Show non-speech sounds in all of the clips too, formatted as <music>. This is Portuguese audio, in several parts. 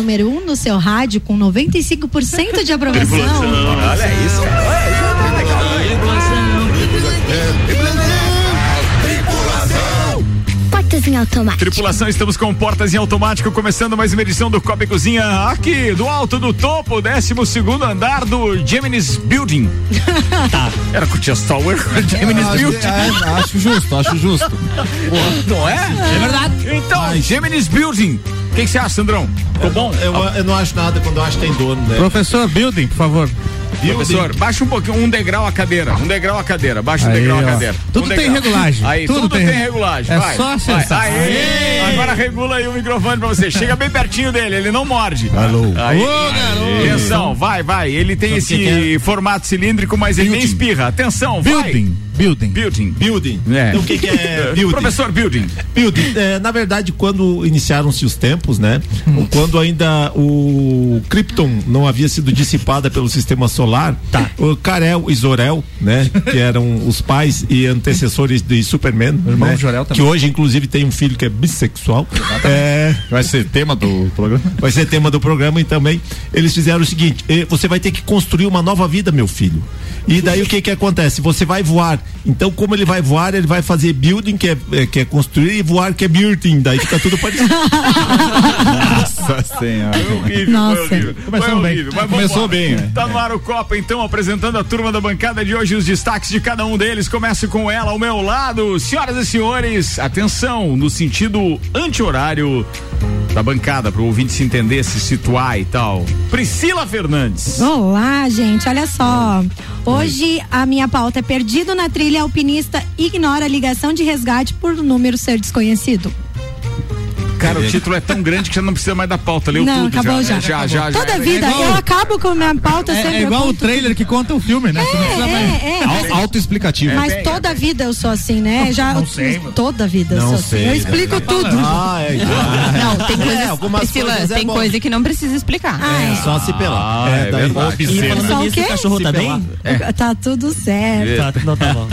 número 1 um no seu rádio com 95% de aprovação. Olha isso, cara. Olha, isso é. Portas em automático. Tripulação, estamos com portas em automático, começando mais uma edição do Copa e Cozinha, aqui do alto do topo, 12 segundo andar do Gemini's Building. <laughs> tá. Era com o Tia Tower, Gemini's acho, Building. é, acho justo, acho justo. <laughs> Não é? É verdade. Então, Gemini's Building. O que que você acha, Sandrão? Ficou bom? Eu, eu não acho nada quando eu acho que tem dono, né? Professor Building, por favor. Professor, baixa um pouquinho, um degrau a cadeira, um degrau a cadeira, baixa um Aí, degrau a ó. cadeira. Tudo Um tem degrau. regulagem, Aí, tudo tudo, tem tem, re- regulagem. é vai, só vai. acessar. Aê, Agora regula aí o microfone pra você. Chega bem pertinho dele, ele não morde. Alô. Aí, Ô, garoto. Atenção, vai, vai. Ele tem esse formato cilíndrico, mas ele nem espirra. Atenção, vai. Building, building. Building. Building. É. Então o que, que é <laughs> building? Professor Building. Building. É, na verdade, quando iniciaram-se os tempos, né? Hum. Quando ainda o Krypton não havia sido dissipada pelo sistema solar, Tá. o Karel e Zorel, né? Que eram os pais e antecessores de Superman, irmão né, Jor-El também. que hoje inclusive tem um filho que é bissexual. É, Vai ser tema do programa? vai ser tema do programa e também eles fizeram o seguinte: você vai ter que construir uma nova vida, meu filho. E daí o que que acontece? Você vai voar. Então, como ele vai voar, ele vai fazer building, que é, eh, que é construir, e voar, que é building. Daí fica tudo parecido. <laughs> Nossa senhora. Horrível, Nossa. foi horrível. Começou Foi bem. horrível, Começou vambora. bem, né? Tá no ar o Copa, então, apresentando a turma da bancada de hoje, os destaques de cada um deles. Começo com ela ao meu lado. Senhoras e senhores, atenção, no sentido anti-horário da bancada, para o ouvinte se entender, se situar e tal. Priscila Fernandes. Olá, gente, olha só. Hoje a minha pauta é perdido na trilha alpinista ignora a ligação de resgate por número ser desconhecido. Cara, o título é tão grande que já não precisa mais da pauta. Leu Não, tudo acabou já. já. né? Já, já, já. Toda vida, é igual- eu acabo com a minha pauta sempre. É, é eu igual o trailer que conta o filme, né? Você É, é, é. Autoexplicativo. Mas bem, toda vida eu sou assim, né? Já não sei, toda vida eu sou assim. Eu explico tudo. ah, é. Não, tem coisas. algumas Priscila, coisas é tem coisa que não precisa explicar. Ah, É é. só se pelar. Ah, é. Obsceno. Só Falando o quê? o cachorro tá bem? Tá tudo certo. Tá, não tá bom.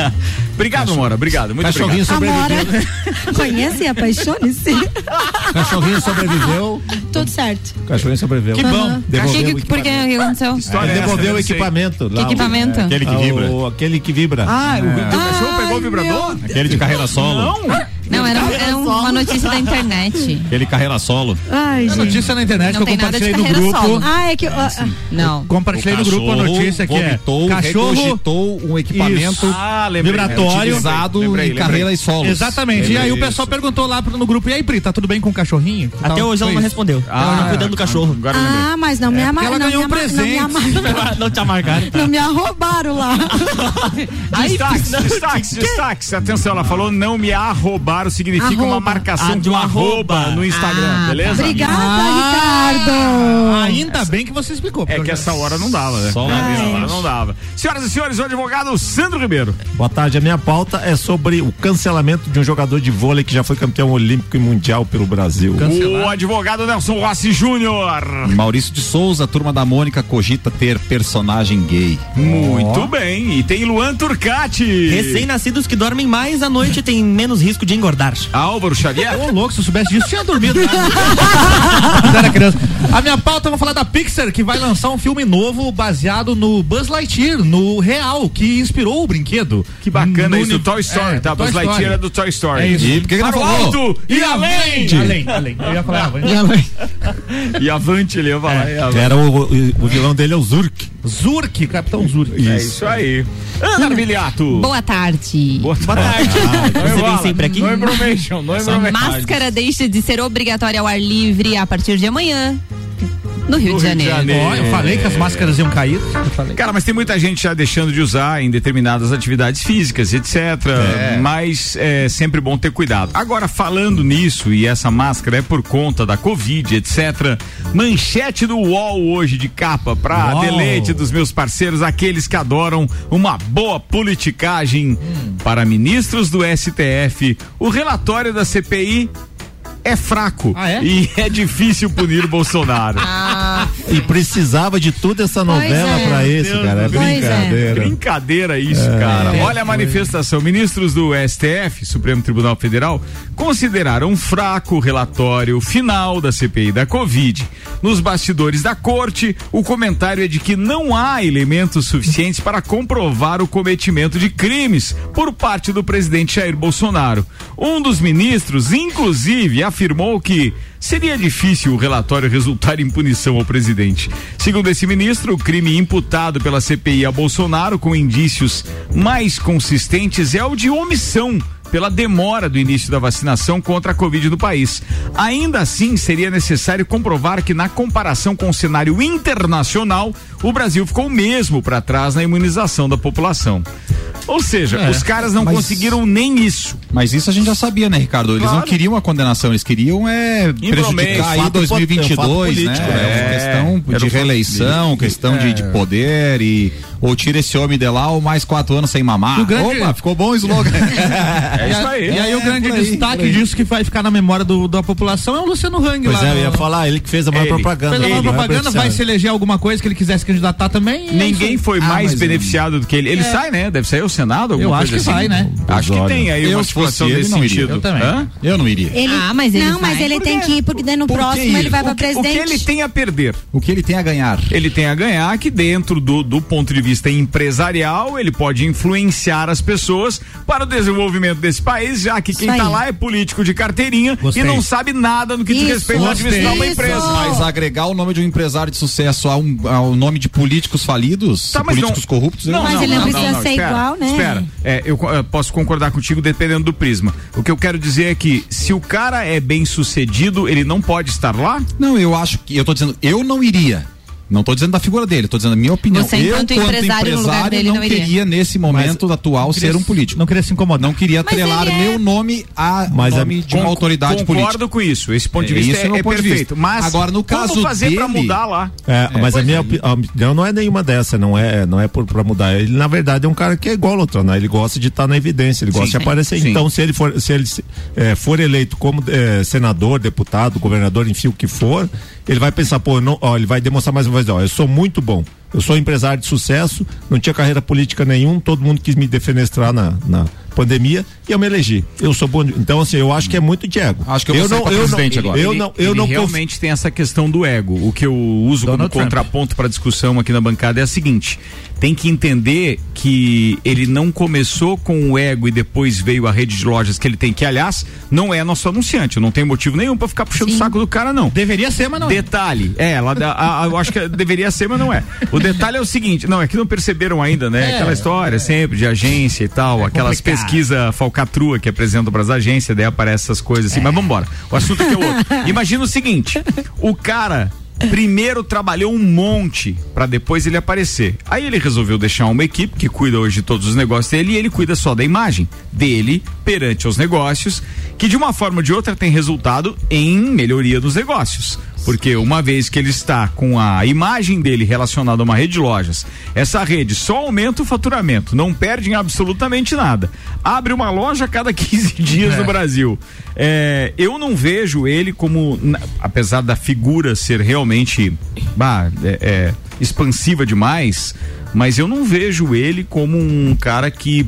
Obrigado, Mora. Obrigado. Muito Cachorrinho obrigado. sobreviveu. Amora. <laughs> Conhece? Apaixone-se. <laughs> <laughs> Cachorrinho sobreviveu. Tudo certo. Cachorrinho sobreviveu. Que bom. Devolveu Que- o que- por que aconteceu? História é essa? devolveu Eu o equipamento. Que equipamento? Aquele que Ah, vibra. aquele que vibra. Ah, o teu cachorro pegou o vibrador? Aquele de carreira solo. Não. Não, era, era uma notícia da internet. Aquele carreira solo. Ai, A gente. notícia na internet Não que eu tem nada de compartilhei no carreira grupo. solo. Ah, é que. ah, ah, Não. Compartilhei no grupo a notícia que é cachorro um equipamento Ah, lembrei. Vibratório. utilizado Lembrei, em lembrei. carreira e solos. Exatamente. E aí o Isso. pessoal perguntou lá no grupo: e aí, Pri, tá tudo bem com o cachorrinho? Até Tal, hoje ela não respondeu. ela não cuidando do cachorro. Lembrei. ah, mas não me É, amaram. ela Não, ganhou me um ama- não me presente. <laughs> não te amargaram. Não me arrobaram lá. <laughs> Destaques, destaques, destaques. Atenção, ela falou não me arrobaram significa uma Arroba. Marcação Ah, de um um arroba arroba. no Instagram, Ah, beleza? Obrigada, Ah, Ricardo. Ainda bem que você explicou. É que essa hora não dava, né? Só Essa hora não dava. Senhoras e senhores, o advogado Sandro Ribeiro. Boa tarde, a minha pauta é sobre o cancelamento de um jogador de vôlei que já foi campeão olímpico e mundial pelo Brasil. O advogado Nelson Rossi Júnior. Maurício de Souza, a turma da Mônica, cogita ter personagem gay. Muito bem. E tem Luan Turcati. Recém-nascidos que dormem mais à noite têm menos risco de engordar. Álvaro Xavier. Ô, louco, se eu soubesse disso, tinha dormido. né? <laughs> Quando era criança. A minha pauta, eu vou falar da Pixar, que vai lançar um filme novo baseado no Buzz Lightyear, no real, que inspirou o brinquedo. Que bacana No isso, do Toy Story, é, tá? Toy Buzz Lightyear Story. é do Toy Story. É isso. E por que que não falou? alto e além. Além, além. Eu ia falar, avante. E avante, ele ia falar. e avante. Era o, o, o vilão dele é o Zurk. Zurk, Capitão Zurk. É isso aí. Ana Armiliato. Boa tarde. Boa tarde. Você vem sempre aqui? No information, no information. Máscara deixa de ser obrigatória ao ar livre a partir de amanhã. No Rio, No de, Rio de Janeiro. Janeiro. Ó, eu falei que as máscaras iam cair. Cara, mas tem muita gente já deixando de usar em determinadas atividades físicas, etc. Mas é sempre bom ter cuidado. Agora, falando nisso, e essa máscara é por conta da Covid, etc. Manchete do UOL hoje de capa, pra Uau. deleite dos meus parceiros, aqueles que adoram uma boa politicagem. Para ministros do STF, o relatório da CPI é fraco Ah, é? e <laughs> é difícil punir o Bolsonaro. <laughs> Ah, E precisava de toda essa novela é. pra isso, Deus cara. É do céu. brincadeira. Brincadeira isso, cara. Olha a manifestação. Ministros do STF, Supremo Tribunal Federal, consideraram fraco o relatório final da CPI da Covid. Nos bastidores da corte, o comentário é de que não há elementos suficientes para comprovar o cometimento de crimes por parte do presidente Jair Bolsonaro. Um dos ministros, inclusive, afirmou que seria difícil o relatório resultar em punição ao presidente. Segundo esse ministro, o crime imputado pela CPI a Bolsonaro com indícios mais consistentes é o de omissão pela demora do início da vacinação contra a Covid no país. Ainda assim, seria necessário comprovar que, na comparação com o cenário internacional, o Brasil ficou mesmo para trás na imunização da população. Ou seja, É, os caras não mas- conseguiram nem isso. Mas isso a gente já sabia, né, Ricardo? Eles Claro. não queriam a condenação, eles queriam é prejudicar aí Fato po- 2022, fato político, né? né? É, questão Era de o fato reeleição, questão de, de poder e ou tira esse homem de lá ou mais quatro anos sem mamar. Grande- Opa, ficou bom o slogan. <laughs> É isso aí. E aí o É, grande aí, destaque disso que vai ficar na memória do- da população é o Luciano Hang Pois lá. é, eu ia falar, ele que fez a maior Ele. propaganda. Fez a maior Ele, propaganda, é vai se eleger alguma coisa que ele quisesse candidatar também. é Ninguém foi Ah, mais mas beneficiado do que ele. Ele sai, né? Deve sair ao Senado, alguma Eu acho coisa que assim. vai, né? Acho que tem aí Eu, uma situação ele, desse sentido. Eu também. Hã? Eu não iria. Ele, Ah, mas ele não, mas vai. ele Por tem que ir, porque daí no Por próximo ele vai pra O que, o presidente. que ele tem a perder? O que ele tem a ganhar? Ele tem a ganhar que dentro do, do ponto de vista empresarial, ele pode influenciar as pessoas para o desenvolvimento desse país, já que quem está lá é político de carteirinha Gostei. e não sabe nada no que diz Isso, respeito à administração da gostei. empresa. Mas agregar o nome de um empresário de sucesso ao, ao nome de políticos falidos, Tá, políticos não- corruptos, eu Mas ele não precisa ser espera, igual, né? Espera, é, eu, eu posso concordar contigo dependendo do prisma. O que eu quero dizer é que se o cara é bem sucedido, ele não pode estar lá? Não, eu acho que. Eu tô dizendo, eu não iria. Não tô dizendo da figura dele, tô dizendo a minha opinião. Você, eu, enquanto quanto empresário, no lugar dele, não, não iria. queria, nesse momento atual, ser um político. Não queria se incomodar. Não queria Mas atrelar é- meu nome a Mas é- nome de uma Con- autoridade Concordo política. com isso. Esse ponto de É, vista esse é é, é ponto de perfeito. vista. Mas Agora, no como caso fazer pra dele- mudar lá? É, mas a minha, opinião não é nenhuma dessa, não é, não é por, pra mudar. Ele, na verdade, é um cara que é igual ao outro, né? Ele gosta de estar na evidência, ele gosta de aparecer. sim. Então, se ele for, se ele é, for eleito como é, senador, deputado, governador, enfim, o que for, ele vai pensar, pô, não, ó, ele vai demonstrar mais uma vez, ó, eu sou muito bom. Eu sou empresário de sucesso, não tinha carreira política nenhum, todo mundo quis me defenestrar na, na pandemia e eu me elegi. Eu sou bom. Então, assim, eu acho que é muito de ego. Acho que eu vou sair pra presidente agora. Eu não, eu ele não conf- realmente tem essa questão do ego. O que eu uso Donald como Trump. contraponto para discussão aqui na bancada é a seguinte: tem que entender que ele não começou com o ego e depois veio a rede de lojas que ele tem, que aliás não é nosso anunciante. Eu não tenho motivo nenhum para ficar puxando o saco do cara não. Deveria ser, mas não. é. Detalhe, é, ela, a- a- eu acho que deveria ser, mas não é. O detalhe é o seguinte, não, é que não perceberam ainda, né? Aquela história sempre de agência e tal, aquelas complicado. Pesquisa falcatrua que apresentam para as agências, daí aparece essas coisas assim, mas vambora. O assunto aqui é outro. <laughs> Imagina o seguinte, o cara primeiro trabalhou um monte para depois ele aparecer. Aí ele resolveu deixar uma equipe que cuida hoje de todos os negócios dele e ele cuida só da imagem dele perante os negócios, que de uma forma ou de outra tem resultado em melhoria dos negócios. Porque uma vez que ele está com a imagem dele relacionada a uma rede de lojas, essa rede só aumenta o faturamento, não perde em absolutamente nada. Abre uma loja a cada <laughs> 15 dias no Brasil. É, eu não vejo ele como, apesar da figura ser realmente bah, é, é, expansiva demais, mas eu não vejo ele como um cara que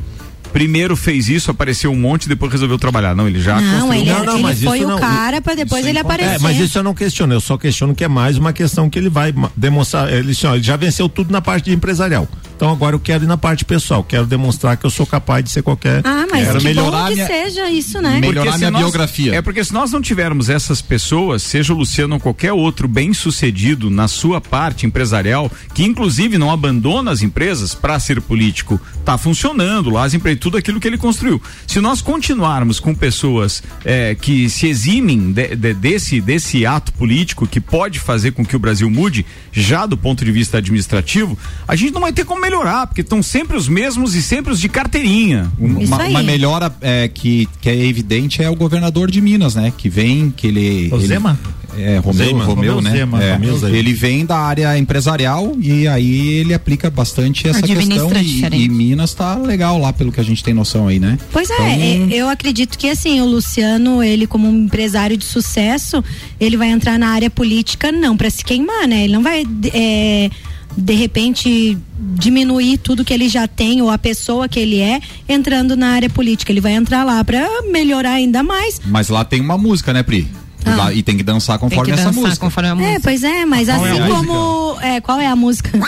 primeiro fez isso, apareceu um monte, depois resolveu trabalhar. Não, ele já Não, construiu ele, Não, não, ele mas foi isso o não- cara pra depois ele aparecer. É, mas isso eu não questiono, eu só questiono que é mais uma questão que ele vai demonstrar. Ele, ele já venceu tudo na parte de empresarial. Então agora eu quero ir na parte pessoal, quero demonstrar que eu sou capaz de ser qualquer. Ah, mas Quero que melhorar bom que minha- seja isso, né? Me- melhorar minha nós- biografia. É porque se nós não tivermos essas pessoas, seja o Luciano ou qualquer outro bem sucedido na sua parte empresarial, que inclusive não abandona as empresas para ser político, tá funcionando lá as empresas, tudo aquilo que ele construiu. Se nós continuarmos com pessoas é, que se eximem de- de- desse, desse ato político que pode fazer com que o Brasil mude, já do ponto de vista administrativo, a gente não vai ter como melhorar, porque estão sempre os mesmos e sempre os de carteirinha. Isso Uma, aí. uma melhora é, que, que é evidente é o governador de Minas, né? Que vem, que ele. O ele- Zema? É, Romeu, Zema. Romeu, Romeu né? Zema, É. Romeu. Ele vem da área empresarial e aí ele aplica bastante essa questão. E, e Minas tá legal lá, pelo que a gente tem noção aí, né? Pois é, é, eu acredito que assim, o Luciano, ele como um empresário de sucesso, ele vai entrar na área política não para se queimar, né? Ele não vai é, de repente diminuir tudo que ele já tem ou a pessoa que ele é entrando na área política. Ele vai entrar lá para melhorar ainda mais. Mas lá tem uma música, né, Pri? Ah. Lá- e tem que dançar Tem conforme que essa dançar música. conforme a É, música. pois é, mas Qual é assim a como. É, qual é a música? <laughs>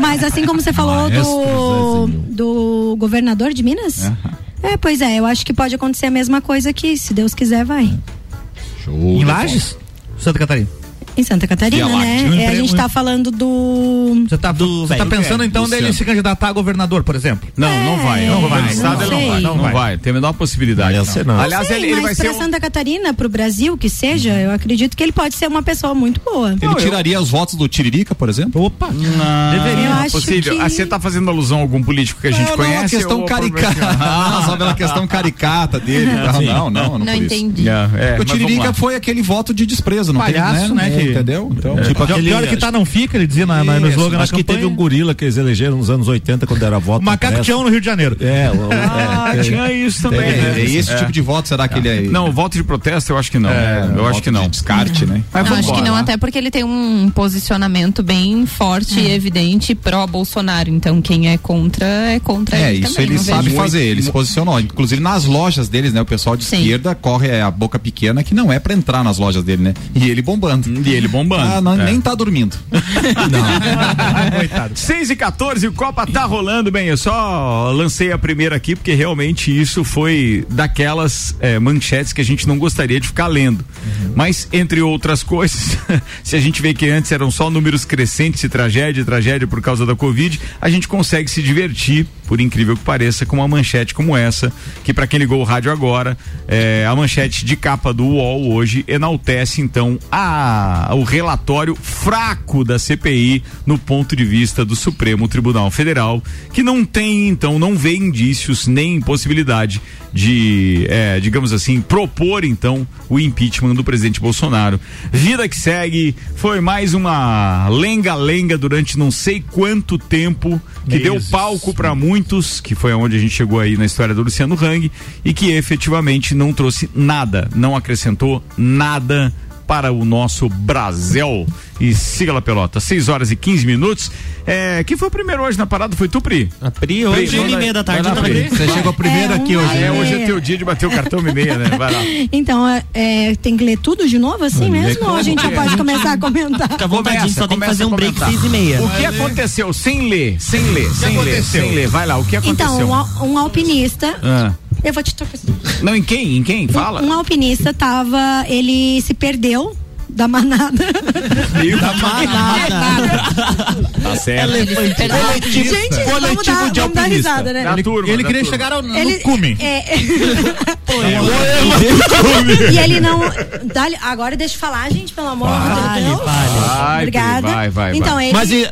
mas assim como você falou do, do governador de Minas? É, pois é, eu acho que pode acontecer a mesma coisa aqui, se Deus quiser, vai. Show Em Lages? Santa Catarina. Em Santa Catarina, Via né? Láctea. É, a gente tá falando do. Você tá, Do você tá pensando É, então dele se candidatar a governador, por exemplo? Não, não vai. É, Não vai. não No estado ele não sei. vai. Não, Não vai. vai. Tem a menor possibilidade. Vai ser não. Aliás, Sei, ele, ele mas vai ser. pra um- Santa Catarina, pro Brasil, que seja, eu acredito que ele pode ser uma pessoa muito boa. Ele tiraria os votos do Tiririca, por exemplo? Opa! Não, Deveria. Eu acho possível. que- Ah, Você tá fazendo alusão a algum político que a gente não, conhece? Não, a questão caricata. <laughs> Ah, só pela questão caricata dele. Não, não, não, Não entendi. É, é, o Tiririca foi aquele voto de desprezo, não tem, né, que- Entendeu? Então, Tipo Pior- aquele- Pior que tá não fica, ele dizia na, na- no slogan acho que campanha. teve um gorila que eles elegeram nos anos 80 quando era voto. Macaco. Tião no Rio de Janeiro. É, o- Ah, é, tinha isso também. Tem, né? é, esse tipo de voto, será que ele é. Não, voto de protesto eu acho que não. eu acho que não. De descarte, né? Mas Não, acho que não, até porque ele tem um posicionamento bem forte e evidente pró-Bolsonaro. Então, quem é contra, é contra É, ele isso também. ele sabe fazer, ele se posicionou. Inclusive nas lojas deles, né? O pessoal de Sim. esquerda corre a boca pequena que não é pra entrar nas lojas dele, né? E ele bombando. E ele bombando. Ah, não, É. nem tá dormindo. <laughs> Coitado. 6 e 14, o Copa tá rolando bem. Eu só lancei a primeira aqui porque realmente isso foi daquelas eh, manchetes que a gente não gostaria de ficar lendo. Mas, entre outras coisas, <laughs> se a gente vê que antes eram só números crescentes e tragédia, e tragédia por causa da Covid, a gente consegue se divertir, por incrível que pareça, com uma manchete como essa, que para quem ligou o rádio agora, eh, a manchete de capa do UOL hoje enaltece então a, o relatório fraco da CPI no ponto de vista do Supremo Tribunal Federal, que não tem, então, não vê indícios nem possibilidade de, eh, digamos assim, propor então o impeachment do presidente Bolsonaro. Vida que segue, foi mais uma lenga-lenga durante não sei quanto tempo, que deu Meses. palco para muitos, que foi aonde a gente chegou aí na história do Luciano Hang, e que efetivamente não trouxe nada, não acrescentou nada para o nosso Brasil. E siga lá, pelota. 6 horas e 15 minutos. É, quem foi o primeiro hoje na parada? Foi tu, Pri? A Pri, hoje, Pri, uma e vai- meia da tarde, vai lá, tava Pri. Você chegou primeiro É, aqui hoje. É, É. hoje é teu dia de bater o cartão e meia, né? Vai lá. <laughs> Então, é, é, tem que ler tudo de novo assim mesmo? Ou a gente já pode começar a <laughs> comentar? Fica à vontade, só tem que fazer um break seis e meia. O que aconteceu? Sem ler, sem ler, sem ler, sem ler. Vai lá, o que aconteceu? Então, um, um alpinista. Ah. Eu vou te tocar. Não, em quem? Em quem? Fala. Um alpinista tava. Ele se perdeu da manada. Tá certo. Ele se perdeu. Gente, vamos dar, vamos dar risada, né? Da turma, Ele da queria turma. chegar ao, no Ele, cume. é, <laughs> e ele não. Agora deixa eu falar, gente, pelo amor de Deus. Vai, Obrigada. Vai, vai, então, vai. ele, Mas e,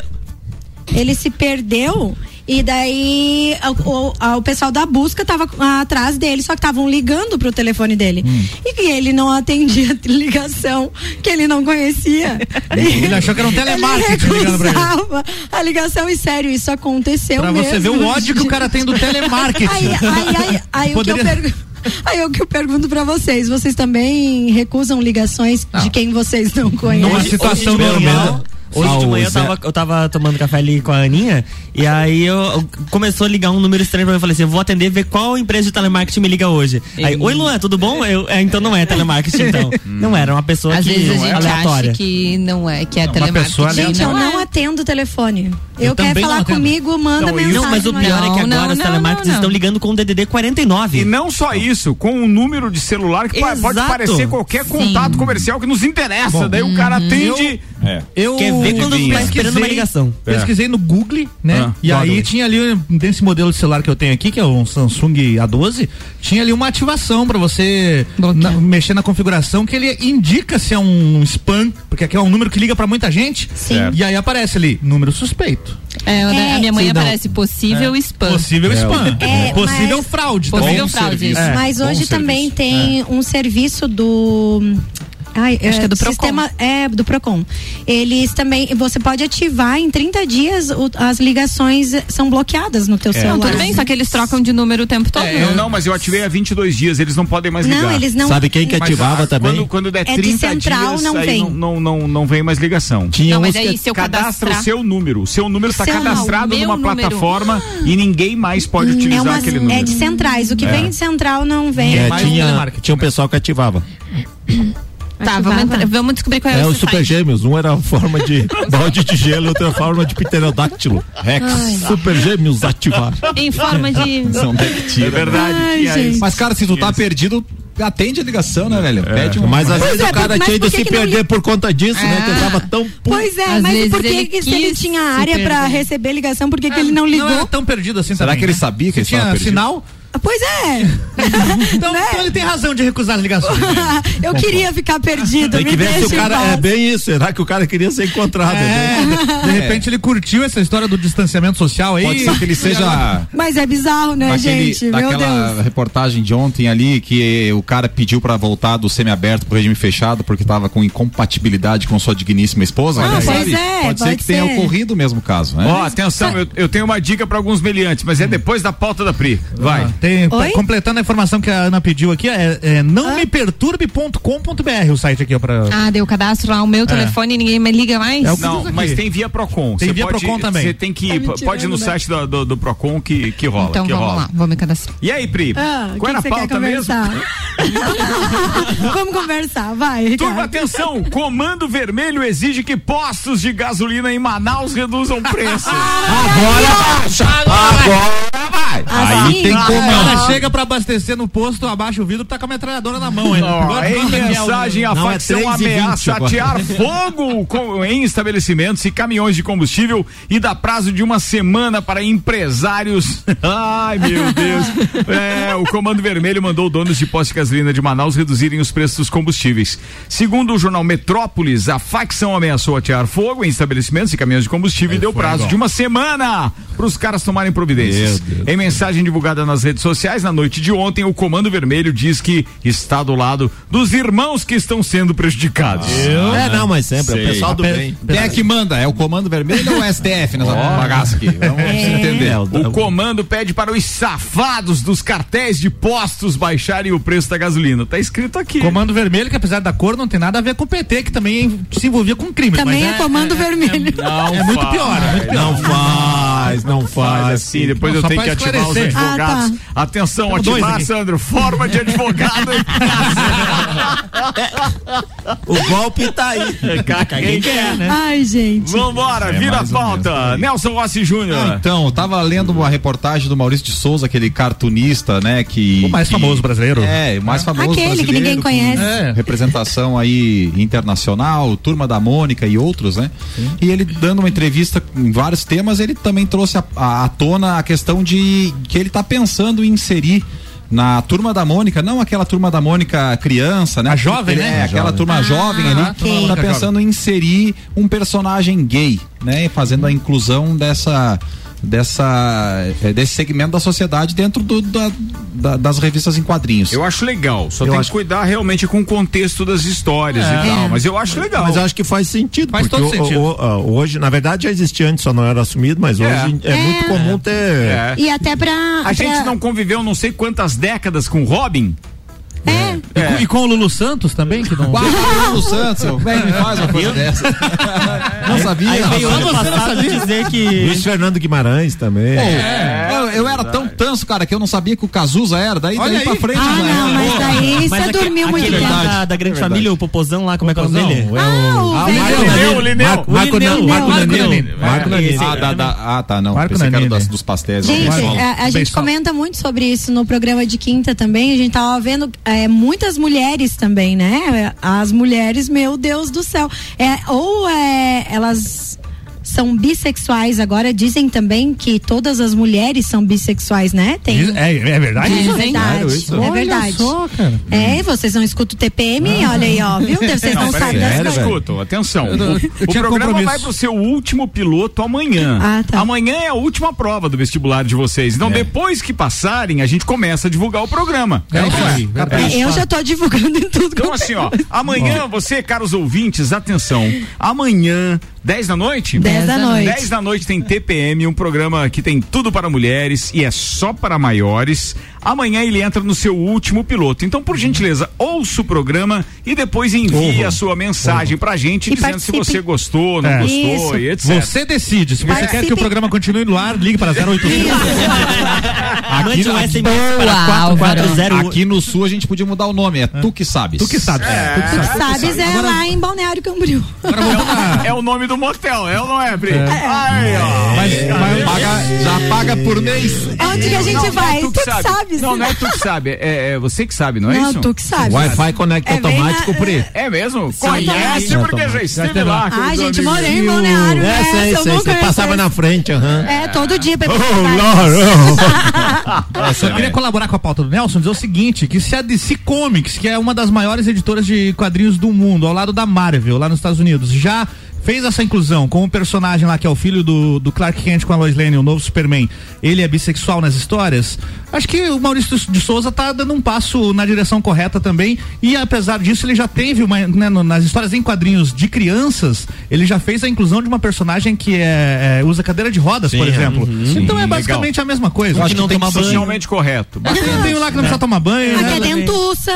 ele se perdeu. E daí o, o- o pessoal da busca tava atrás dele, só que estavam ligando pro telefone dele. Hum. E que ele não atendia a ligação que ele não conhecia. <laughs> Ele achou que era um telemarketing ligando pra ele. recusava a ligação, e sério, isso aconteceu Pra mesmo. você ver o ódio que o cara tem do <laughs> telemarketing. Aí, aí, aí, aí o que eu Poderia- pergunto. <laughs> Aí o que eu pergunto pra vocês, vocês também recusam ligações de quem vocês não Numa conhecem? situação de manhã- normal. Hoje de Ah, o manhã eu tava, eu tava tomando café ali com a Aninha e aí eu, eu- começou a ligar um número estranho pra mim. Eu falei assim: eu vou atender ver qual empresa de telemarketing me liga hoje. Aí, oi Luan, tudo bom? Eu, é, então não é telemarketing, <laughs> então. não era, uma pessoa Às que, vezes a gente aleatória. acha que não é, que é Uma telemarketing. Gente, eu não não é. atendo o telefone. Eu, Eu quero falar não comigo, manda Não, mensagem. Não, mas o pior é que Não, agora não, os não, telemarketers não, não. estão ligando com o DDD 49. E não só isso, com o número de celular que pa- pode Exato. parecer qualquer contato comercial que nos interessa. Bom, Daí o cara atende. Eu, É. Quer vê quando tá esperando uma ligação. Pesquisei no Google, né? Ah, e aí tinha ali, nesse modelo de celular que eu tenho aqui, que é um Samsung A12, tinha ali uma ativação pra você na- mexer na configuração que ele indica se é um spam, porque aqui é um número que liga pra muita gente. Sim. E aí aparece ali, número suspeito. É, da- a minha mãe Sim, não. aparece possível spam. Possível spam. É, Possível mas- fraude Possível também. fraude. É. Mas hoje também tem um serviço do. Ai, Acho que é do Procon. sistema, é, do Procon. Eles também. Você pode ativar em 30 dias o- as ligações são bloqueadas no teu Não, celular. tudo bem, só que eles trocam de número o tempo todo. né? Eu não, mas eu ativei há 22 dias, eles não podem mais ligar. Não, eles não. Sabe quem que Mas, ativava ah, também? Quando, quando der É de 30 central, dias, não vem. Não, não, não, não vem mais ligação. Tinha Não, mas aí se eu Cadastra cadastrar... o seu número. O seu número está cadastrado não, numa número. plataforma e ninguém mais pode É, utilizar uma, aquele é número. de centrais. O que vem de central não vem. É, mais tinha, tinha um pessoal que ativava. <coughs> Tá, vamos, entrar- vamos descobrir qual é, É o os super site. gêmeos. Um era a forma de <laughs> balde de gelo, outra forma de pterodáctilo. Rex. Super gêmeos ativar. Em forma de... São. É verdade. Ai, isso. Mas, cara, se tu tá perdido, atende a ligação, né, velho? Pede um. Mas às Pois vezes é, o cara tinha ido se que perder li- por conta disso, né? Que eu tava tão puto. Pois é, Às mas vezes por que, ele que se ele tinha área pra receber ligação, por que, que ele não ligou? Não era tão perdido assim Será também, que ele né? sabia que ele estava tinha perdido? sinal? Pois é. <laughs> Então, Né? então ele tem razão de recusar as ligações. <laughs> eu queria ficar perdido. Tem que ver se o cara. É bem isso. Será que o cara queria ser encontrado? né? É, de repente ele curtiu essa história do distanciamento social aí. Pode ser que ele seja <laughs> Mas é bizarro, né, daquele, gente? Meu daquela Deus. reportagem de ontem ali que o cara pediu pra voltar do semiaberto pro regime fechado porque tava com incompatibilidade com sua digníssima esposa. Ah, quem pois sabe? é, pode, ser pode que tenha ser. ocorrido o mesmo caso, né? Ó, atenção, eu, eu tenho uma dica para alguns meliantes, mas é depois da pauta da Pri. Vai. Ah, tem, Oi? completando a informação que a Ana pediu aqui, é, é não me perturbe.com.br o site aqui, ó, pra. Ah, deu cadastro lá o meu telefone e ninguém me liga mais? É Não, mas tem via Procon. Tem Você via pode- Procon também. Você tem que Tá ir, me pode ir no né? site do, do, do Procon que, que rola. Então que vamos rola. lá, vou me cadastrar. E aí, Pri? Ah, qual era a pauta mesmo? conversar? <laughs> Vamos conversar, vai. Turma, Ricardo. atenção! Comando Vermelho exige que postos de gasolina em Manaus reduzam preço. Assim, Aí tem ah, como- O cara chega pra abastecer no posto, abaixa o vidro, tá com a metralhadora na mão ainda. Agora- em mensagem, a Não, é facção 3,20 ameaça atear <laughs> fogo com- em estabelecimentos e caminhões de combustível e dá prazo de uma semana para empresários. <laughs> Ai, meu Deus. É, o Comando Vermelho mandou donos de postos de gasolina de Manaus reduzirem os preços dos combustíveis. Segundo o jornal Metrópolis, a facção ameaçou atear fogo em estabelecimentos e caminhões de combustível e deu prazo de uma semana para os caras tomarem providências. Em mensagem divulgada nas redes sociais, na noite de ontem, o Comando Vermelho diz que está do lado dos irmãos que estão sendo prejudicados. É, não, mas sempre. É o Sei. pessoal do bem. Quem é que manda? É o Comando Vermelho ou o STF nessa bagaça aqui? Vamos entender. É, o- O comando pede para os safados dos cartéis de postos baixarem o preço da gasolina. Tá escrito aqui. Comando Vermelho, que apesar da cor, não tem nada a ver com o PT, que também se envolvia com crime. Também mas é comando vermelho. Não É muito pior, é muito pior. Não faz, não Faz faz. assim, depois Não, eu tenho que ativar os advogados. Ah, Atenção, Temos dois ativar. Sandro. Forma de advogado. <laughs> O golpe tá aí. Quem quer, né? Ai, gente. Vambora, vira a pauta. Nelson Rossi Ah, Júnior. então, eu tava lendo uma reportagem do Maurício de Souza, aquele cartunista, né, que O mais que- famoso brasileiro. É, o mais famoso Aquele que brasileiro, ninguém com conhece. É. Representação aí internacional, Turma da Mônica e outros, né? E ele dando uma entrevista em vários temas, ele também trouxe a- a- à tona a questão de que ele tá pensando em inserir na turma da Mônica, não aquela turma da Mônica criança, né? A jovem, Ele- né? É, A aquela jovem. turma jovem ali. ok. Tá pensando em inserir um personagem gay, né? Fazendo a inclusão dessa dessa eh, desse segmento da sociedade dentro do- da- da- das revistas em quadrinhos. Eu acho legal, só Eu tem acho- que cuidar realmente com o contexto das histórias e tal. Mas eu acho legal. Mas eu acho que faz sentido. Faz porque todo o- sentido. o- o- hoje, na verdade, já existia antes, só não era assumido, mas É. hoje é, muito comum ter. É. E até pra. A gente pra- não conviveu não sei quantas décadas com Robin. É. E, com, e com o Lulu Santos também, que não. Lulu Santos, como é que me faz uma coisa dessa? Não sabia. Aí veio ano passado sabia. dizer que. Luiz Fernando Guimarães também. É, eu era tão tanso, cara, que eu não sabia que o Cazuza era, daí Olha daí pra aí. frente Ah, já não, era. mas daí você dormiu muito aquele tempo. da, da grande família, o Popozão lá, como é que é o nome dele? Ah, o Ah, o. Lineu, Lineu. Marco, Marco, Lineu, Nan- Marco. Nanini. Marco É. Ah, ah, tá, não. Marco Pensei que era das, dos pastéis. Gente, a, gente comenta muito sobre isso no programa de quinta também. A gente tava vendo é, muitas mulheres também, né? As mulheres, meu Deus do céu. É, ou é, elas são bissexuais agora, dizem também que todas as mulheres são bissexuais, né? Tem. É, é verdade É verdade, isso? é Olha verdade. só, cara. É, vocês não escutam o TPM, olha aí, ó, viu? Vocês não, Não, sabem das coisas. velho? Escuta, atenção. Eu- eu o o programa vai pro seu último piloto amanhã. Ah, tá. Amanhã é a última prova do vestibular de vocês. Então, depois que passarem, a gente começa a divulgar o programa. É isso é? aí, verdade. É, eu já tô divulgando em tudo. Então, é assim, ó, amanhã, você, caros ouvintes, atenção. Amanhã, 10 da noite? 10 da noite. 10 da noite tem TPM, um programa que tem tudo para mulheres e é só para maiores. Amanhã ele entra no seu último piloto. Então, por gentileza, ouça o programa e depois envie a sua mensagem pra gente E dizendo se participe. você gostou, não É. gostou Isso. e etc. Você decide. Se você quer que o programa continue no ar, ligue para 0800. <laughs> Mande um SMS Boa, para Álvaro. 4408. Aqui no sul a gente podia mudar o nome, é Tu Que Sabes. Tu que sabe. Tu que Tu sabe. sabes, é lá em Balneário Camboriú. Lá. É o nome do motel, é ou não é, Pri? Aí, ó. Mas, mas- Paga- já paga por mês. Onde que a gente Não, não vai? é tu que sabes. Não, não é tu que sabe, é, é você que sabe, não é Não, isso? tu que sabes. Wi-Fi conecta É automático, na- Pri. É mesmo? Conhece automático. porque já esteve lá. Ah, os gente, morei em Balneário, É, né? sei, Eu sei, não você passava na frente, aham. É, todo dia. pra- <laughs> Eu queria colaborar com a pauta do Nelson, dizer o seguinte, que se a DC Comics, que é uma das maiores editoras de quadrinhos do mundo, ao lado da Marvel, lá nos Estados Unidos, já fez essa inclusão com o personagem lá que é o filho do, do Clark Kent com a Lois Lane, o novo Superman, ele é bissexual nas histórias, acho que o Maurício de Souza tá dando um passo na direção correta também, e apesar disso ele já teve uma, né, no- nas histórias em quadrinhos de crianças, ele já fez a inclusão de uma personagem que é, é, usa cadeira de rodas, por exemplo. então é Sim, basicamente a mesma coisa. Eu acho que não tem tomar banho. socialmente correto. Tem, tem um lá que não precisa tomar banho, Aqui né? é dentuça.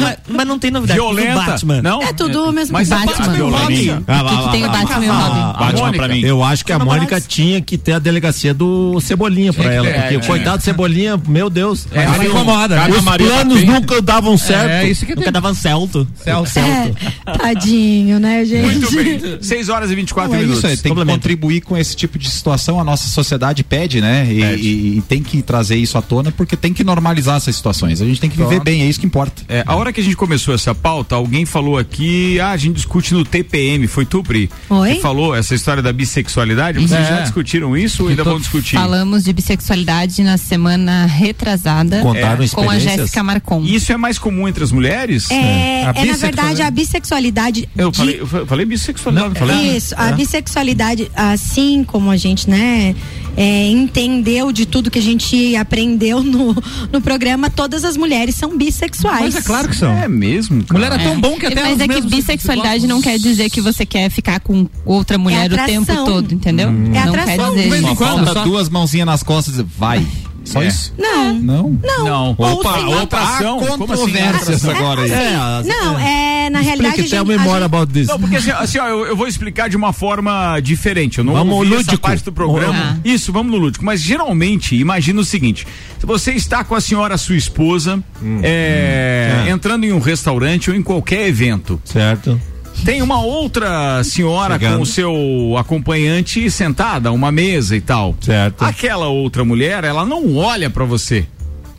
Mas, mas não tem novidade. Violenta. Batman. Não? É tudo o mesmo Mas a Batman. Batman Robin. Ah, O que, que tem o Batman e o Robin? Batman pra mim. Eu acho que a Mônica tinha que ter a delegacia do Cebolinha pra ela. Porque é, coitado do Cebolinha, meu Deus. É, ela incomoda? Os planos nunca davam certo. É isso que Nunca tem. dava certo. Celso. É, tadinho, né, gente? Muito bem. 6 horas e 24 Não, é minutos. isso, é, tem que contribuir com esse tipo de situação. A nossa sociedade pede, né? E, tem que trazer isso à tona porque tem que normalizar essas situações. A gente tem que viver bem, é isso que importa. É, a hora que a gente começou essa pauta, alguém falou aqui, ah, a gente discute no TPM, foi tu, Pri? Oi? Que falou essa história da bissexualidade. Vocês É. já discutiram isso ou ainda vão discutir? Falamos de bissexualidade na semana retrasada Contaram com a? Jéssica Marcon. Isso é mais comum entre as mulheres? É, A é, na verdade a bissexualidade. Eu de- falei, eu falei bissexualidade, não falei? Isso, a bissexualidade, assim como a gente, né, é, entendeu de tudo que a gente aprendeu no, no programa, todas as mulheres são bissexuais. Mas é claro que são. É mesmo? cara? Mulher é tão bom que até Mas é que bissexualidade não quer dizer que você quer ficar com outra mulher o atração. tempo todo, entendeu? É não atração. quer dizer Só quando, falta só- duas mãozinhas nas costas e vai. Só É. isso. Não, Não. não. Não. Opa, opa, atração. Há assim, controvérsias atração? agora aí. É, as- Não, é, na realidade a Explique, tell me more about this. Não, porque assim, assim, ó, eu, eu vou explicar de uma forma diferente. Eu não Vamos ouvi essa lúdico. parte do programa. Isso, vamos no lúdico. Mas geralmente, imagina o seguinte: se você está com a senhora, sua esposa, é, É. entrando em um restaurante ou em qualquer evento, Certo. Tem uma outra senhora Chegando. com o seu acompanhante sentada, a uma mesa e tal. Certo. Aquela outra mulher, ela não olha pra você.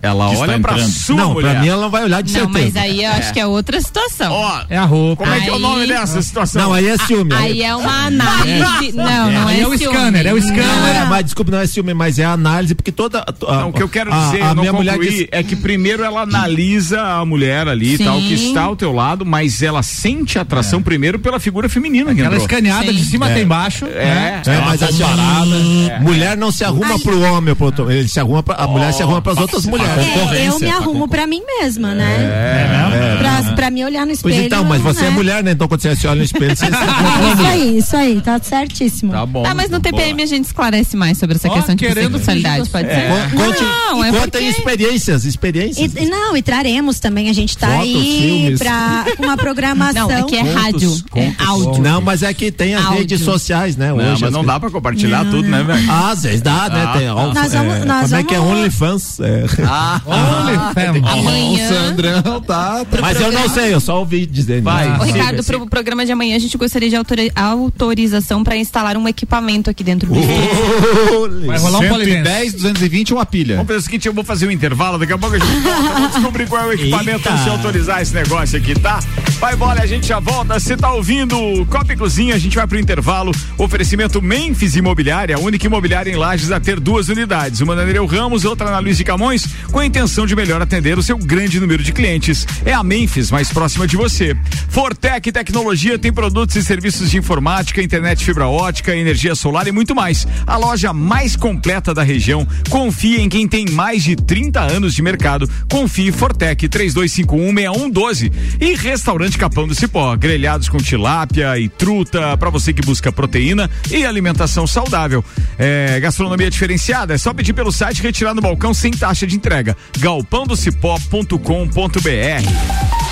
Ela Que olha pra sua não, mulher. pra mim ela não vai olhar de Não, certeza. mas aí eu acho que é outra situação. Ó, É a roupa. como é que é o Aí- nome dessa situação? Não, aí é ciúme. Aí é uma análise. <laughs> Não, não Aí é é o ciúme. scanner, é o scanner. Não, é, mas desculpa, não é ciúme, mas é a análise, porque toda. A, Não, o que eu quero a- dizer, a, não minha mulher diz, é que primeiro ela analisa a mulher ali e tal, que está ao teu lado, mas ela sente atração primeiro pela figura feminina que Aquela entrou. escaneada de Sim. cima até embaixo. É, É, mas assim, ó, mulher não se arruma pro homem, ele se arruma pra, a mulher se arruma pras outras mulheres. É, eu me arrumo pra mim mesma, né? É, Pra, pra me olhar no espelho. Pois então, mas você é né? mulher, né? Então quando você olha no espelho, você <laughs> Ah, isso aí, isso aí, tá certíssimo. Tá bom. Tá, mas no TPM a gente esclarece mais sobre essa Ó, questão de querendo sexualidade, pode ser? Conte, Não, é conta porque... experiências, experiências. E, não, e traremos também. A gente tá Fotos, aí filmes. pra uma <laughs> programação. Não, é que é rádio, é áudio. Não, mas é que tem as Áudio. redes sociais, né? Não, Hoje mas as não dá pra compartilhar Não, tudo, né, velho? Ah, às vezes dá, né? Tem, ó, Nós vamos- é, como é que é OnlyFans? É. Ah, <laughs> OnlyFans. Amanhã. O Sandrão tá. tá- Mas eu não sei, eu só ouvi dizendo. Vai. Ah, Ô, Ricardo, siga. pro programa de amanhã a gente gostaria de autori- autorização para instalar um equipamento aqui dentro do. Vai rolar um polidense. 110, 220 uma pilha. Vamos fazer o seguinte, eu vou fazer um intervalo, daqui a pouco a gente volta, vamos descobrir qual é o equipamento pra se autorizar esse negócio aqui, tá? Vai bola, a gente já volta. Você tá ouvindo o Copa e Cozinha, a gente vai pro intervalo. Oferecimento Memphis Imobiliária, a única imobiliária em Lages a ter duas unidades, uma na Nereu Ramos, outra na Luiz de Camões, com a intenção de melhor atender o seu grande número de clientes. É a Memphis mais próxima de você. Fortec Tecnologia tem produtos e serviços de informática, internet fibra ótica, energia solar e muito mais. A loja mais completa da região. Confie em quem tem mais de 30 anos de mercado. Confie Fortec 32516112 e Restaurante Capão do Cipó, grelhados com tilápia e truta para você que busca proteína e alimentação saudável. É, gastronomia diferenciada, é só pedir pelo site retirar no balcão sem taxa de entrega. galpãodocipó.com.br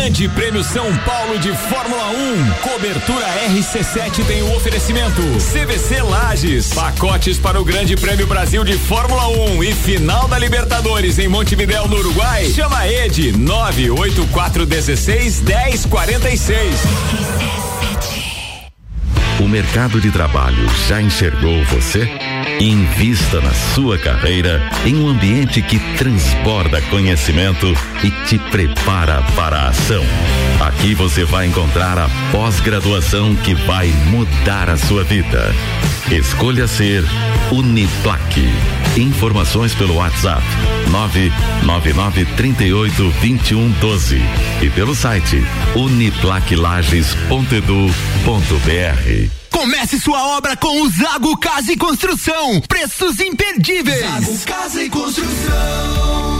Grande Prêmio São Paulo de Fórmula 1. Cobertura RC7 tem o oferecimento. CVC Lages. Pacotes para o Grande Prêmio Brasil de Fórmula 1 e final da Libertadores em Montevidéu, no Uruguai. Chama a Ed 98416 1046. O mercado de trabalho já enxergou você? Invista na sua carreira em um ambiente que transborda conhecimento e te prepara para a ação. Aqui você vai encontrar a pós-graduação que vai mudar a sua vida. Escolha ser Uniplaque. Informações pelo WhatsApp 999382112 e pelo site uniplaquilages.edu.br. Comece sua obra com o Zago Casa e Construção. Preços imperdíveis. Zago Casa e Construção.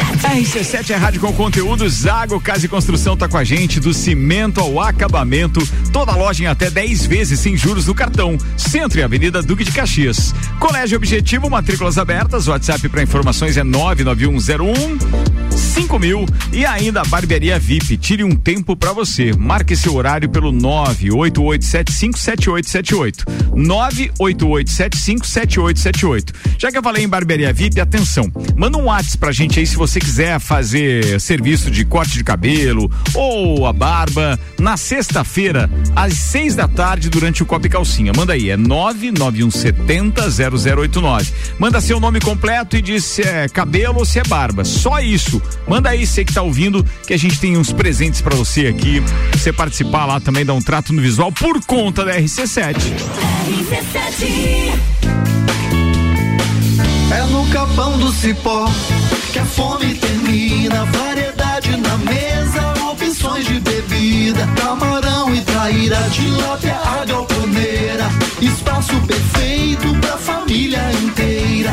RC7 é rádio com conteúdo. Zago Casa e Construção tá com a gente, do cimento ao acabamento. Toda loja em até 10 vezes sem juros no cartão. Centro e Avenida Duque de Caxias. Colégio Objetivo, matrículas abertas. WhatsApp para informações é 99101 5000 e ainda a Barbearia VIP. Tire um tempo para você. Marque seu horário pelo 988757878. 988757878. Já que eu falei em Barbearia VIP, atenção. Manda um WhatsApp pra gente aí se você quiser fazer serviço de corte de cabelo ou a barba na sexta-feira às seis da tarde durante o Copa e Calcinha. Manda aí, é 991700089. Manda seu nome completo e diz se é cabelo ou se é barba. Só isso. Manda aí, você que tá ouvindo, que a gente tem uns presentes pra você aqui. Você participar lá também, dar um trato no visual por conta da RC7. É no capão do cipó que a fome termina. Variedade na mesa, opções de bebida. Camarão e traíra, tilápia, a galponeira. Espaço perfeito pra família inteira.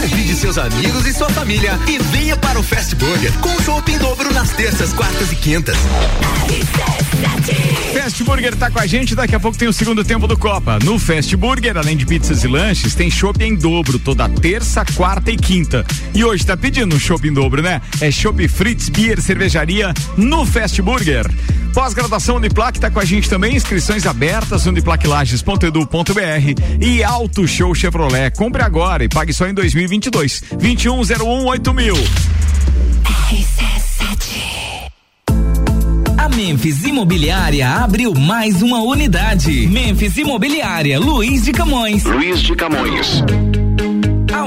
Convide seus amigos e sua família e venha para o Fast Burger com chopp em dobro nas terças, quartas e quintas. Fast Burger tá com a gente, daqui a pouco tem o segundo tempo do Copa. No Fast Burger, além de pizzas e lanches, tem shopping em dobro toda terça, quarta e quinta. E hoje tá pedindo um shopping dobro, né? É Shopping Fritz Beer Cervejaria no Fast Burger. Pós-graduação Uniplac tá com a gente também, inscrições abertas uniplaclages.edu.br e Auto Show Chevrolet. Compre agora e pague só em 2022. 2101 mil. A Memphis Imobiliária abriu mais uma unidade. Memphis Imobiliária, Luiz de Camões. Luiz de Camões.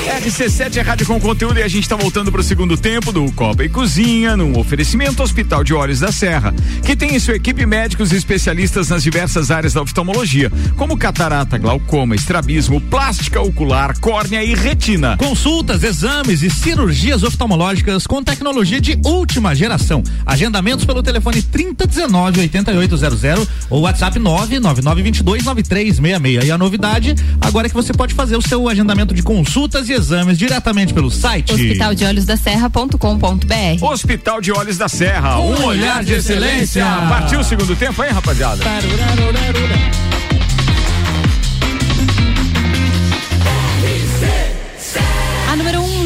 RC7 é rádio com conteúdo e a gente está voltando para o segundo tempo do Copa e Cozinha, num oferecimento Hospital de Olhos da Serra, que tem em sua equipe médicos e especialistas nas diversas áreas da oftalmologia, como catarata, glaucoma, estrabismo, plástica ocular, córnea e retina. Consultas, exames e cirurgias oftalmológicas com tecnologia de última geração. Agendamentos pelo telefone 3019 8800 ou WhatsApp 99922 9366. E a novidade agora é que você pode fazer o seu agendamento de consultas e exames diretamente pelo site Hospital de Olhos da Serra.com.br. Hospital de Olhos da Serra, um, olhar de excelência. Partiu o segundo tempo aí, rapaziada?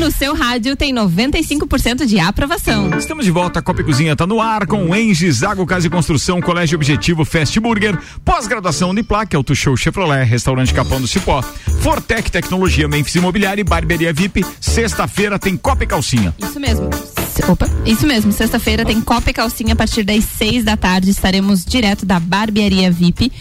No seu rádio tem 95% de aprovação. Estamos de volta, a Copa e Cozinha tá no ar com Engie, Zago Casa e Construção, Colégio Objetivo, Fast Burger, pós-graduação Uniplac, Auto Show Chevrolet, Restaurante Capão do Cipó, Fortec Tecnologia, Memphis Imobiliária e Barbearia VIP. Sexta-feira tem Copa e Calcinha. Isso mesmo. Opa, isso mesmo. Sexta-feira tem Copa e Calcinha a partir das seis da tarde. Estaremos direto da Barbearia VIP.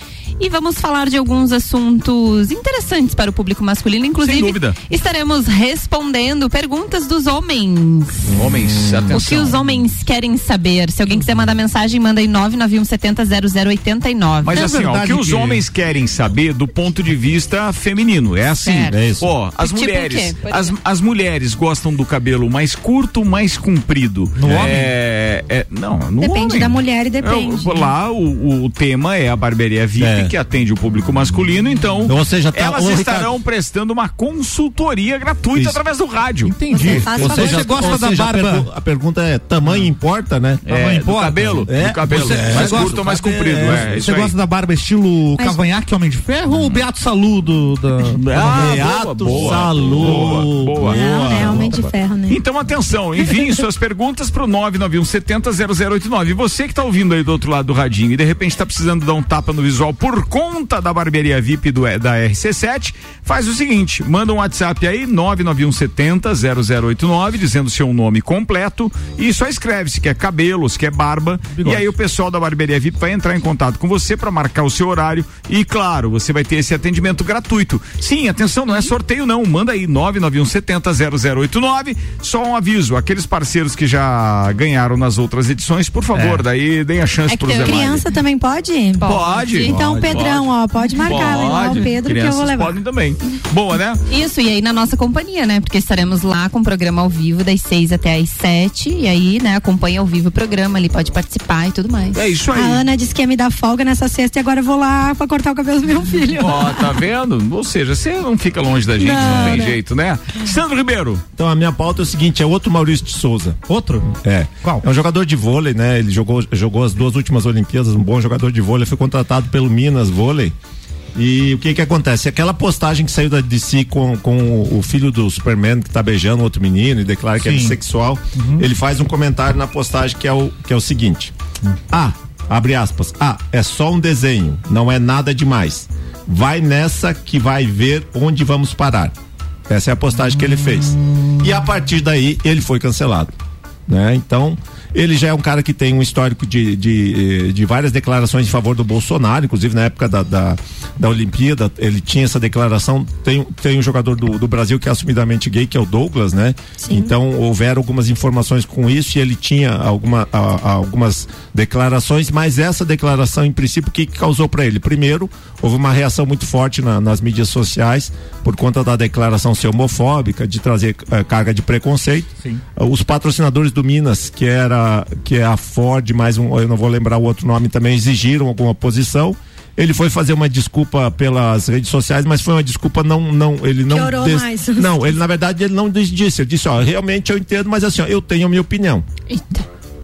E vamos falar de alguns assuntos interessantes para o público masculino. Inclusive, Sem dúvida. estaremos respondendo perguntas dos homens. Homens, atenção. O que os homens querem saber? Se alguém quiser mandar mensagem, manda em 991 70 0089. Mas É assim, ó, o verdade que os que- homens querem saber do ponto de vista feminino é assim. Certo. É isso. Pô, as Tipo mulheres, as, as mulheres gostam do cabelo mais curto, mais comprido. No é, é- não, no Depende homem. da mulher e depende. É, lá o, o- tema é a barbearia VIP É. que atende o público masculino, então Ou seja, tá- elas ô, estarão Ricardo. prestando uma consultoria gratuita Isso. através do rádio. Entendi. Você Você gosta ou da barba? pergu- A, pergunta é: tamanho importa, né? É, Tamanho do importa? cabelo, É, do cabelo. você- mais você curto gosta ou mais comprido, é, é, isso Você aí. gosta da barba estilo Mas- cavanhaque, Homem de Ferro ou Beato Salu do, da... Ah, Beato boa, boa, Salu. boa, boa. Não, né? Homem de ferro, né? Então atenção, enviem <laughs> suas perguntas pro 991 70 0089. Você que tá ouvindo aí do outro lado do radinho e de repente tá precisando dar um tapa no visual por por conta da barbearia VIP do, da RC7, faz o seguinte: manda um WhatsApp aí, 99170 0089, dizendo seu nome completo e só escreve se quer cabelo, se quer barba. E aí o pessoal da barbearia VIP vai entrar em contato com você para marcar o seu horário. E claro, você vai ter esse atendimento gratuito. Sim, atenção, não é sorteio, não. Manda aí, 99170 0089. Só um aviso: aqueles parceiros que já ganharam nas outras edições, por favor, É. daí deem a chance É pro que Zé criança também pode? Pode. Então, Pode, Pedrão, ó, pode marcar lá o Pedro que eu vou Crianças levar. podem também. Boa, né? Isso, e aí na nossa companhia, né? Porque estaremos lá com o programa ao vivo das seis até as sete. E aí, né, acompanha ao vivo o programa, ali pode participar e tudo mais. É isso A Ana disse que ia me dar folga nessa sexta e agora eu vou lá pra cortar o cabelo do meu filho. Ó, tá vendo? Ou seja, você não fica longe da gente, não, Não, tem né? jeito, né? Sandro Ribeiro. Então a minha pauta é o seguinte, é outro Maurício de Souza. Outro? É. Qual? É um jogador de vôlei, né? Ele jogou, jogou as duas últimas Olimpíadas, um bom jogador de vôlei, foi contratado pelo Minas Vôlei. E o que que acontece? Aquela postagem que saiu da DC com, com o, filho do Superman que tá beijando outro menino e declara que é Sim. bissexual, ele faz um comentário na postagem que é o, que é o seguinte. Ah, abre aspas. Ah, é só um desenho, não é nada demais. Vai nessa que vai ver onde vamos parar. Essa é a postagem que ele fez. E a partir daí ele foi cancelado. Né? Então, ele já é um cara que tem um histórico de, de, eh, de várias declarações em favor do Bolsonaro, inclusive na época da, da, da Olimpíada, ele tinha essa declaração. Tem, tem um jogador do, do Brasil que é assumidamente gay, que é o Douglas, né? Então, houveram algumas informações com isso e ele tinha alguma, a- a- algumas declarações, mas essa declaração, em princípio, o que, que causou para ele? Primeiro, houve uma reação muito forte na- nas mídias sociais por conta da declaração ser homofóbica, de trazer eh, carga de preconceito. Sim. Uh, Os patrocinadores do Minas, que era que é a Ford, mais um, eu não vou lembrar o outro nome, também exigiram alguma posição. Ele foi fazer uma desculpa pelas redes sociais, mas foi uma desculpa não não ele não Piorou mais. <laughs> não ele na verdade ele não disse ele disse ó realmente eu entendo mas assim ó, eu tenho a minha opinião Eita.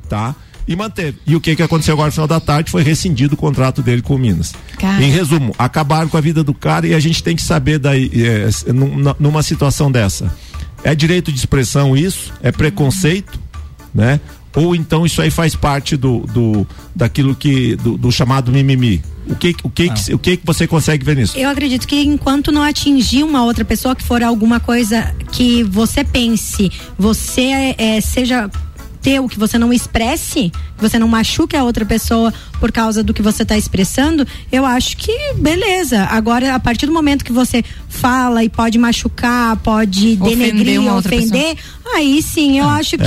tá e manteve. E o que que aconteceu agora no final da tarde? Foi rescindido o contrato dele com o Minas. Cara. em resumo acabaram com a vida do cara e a gente tem que saber daí é, num- numa situação dessa. É direito de expressão isso? É preconceito? Né? Ou então isso aí faz parte do, do daquilo que do, do chamado mimimi? O que o que, que o que que você consegue ver nisso? Eu acredito que enquanto não atingir uma outra pessoa que for alguma coisa que você pense, você é, seja teu, que você não expresse, você não machuque a outra pessoa por causa do que você está expressando, eu acho que beleza. Agora, a partir do momento que você fala e pode machucar, pode Ofender denegrir, ofender, aí sim eu acho que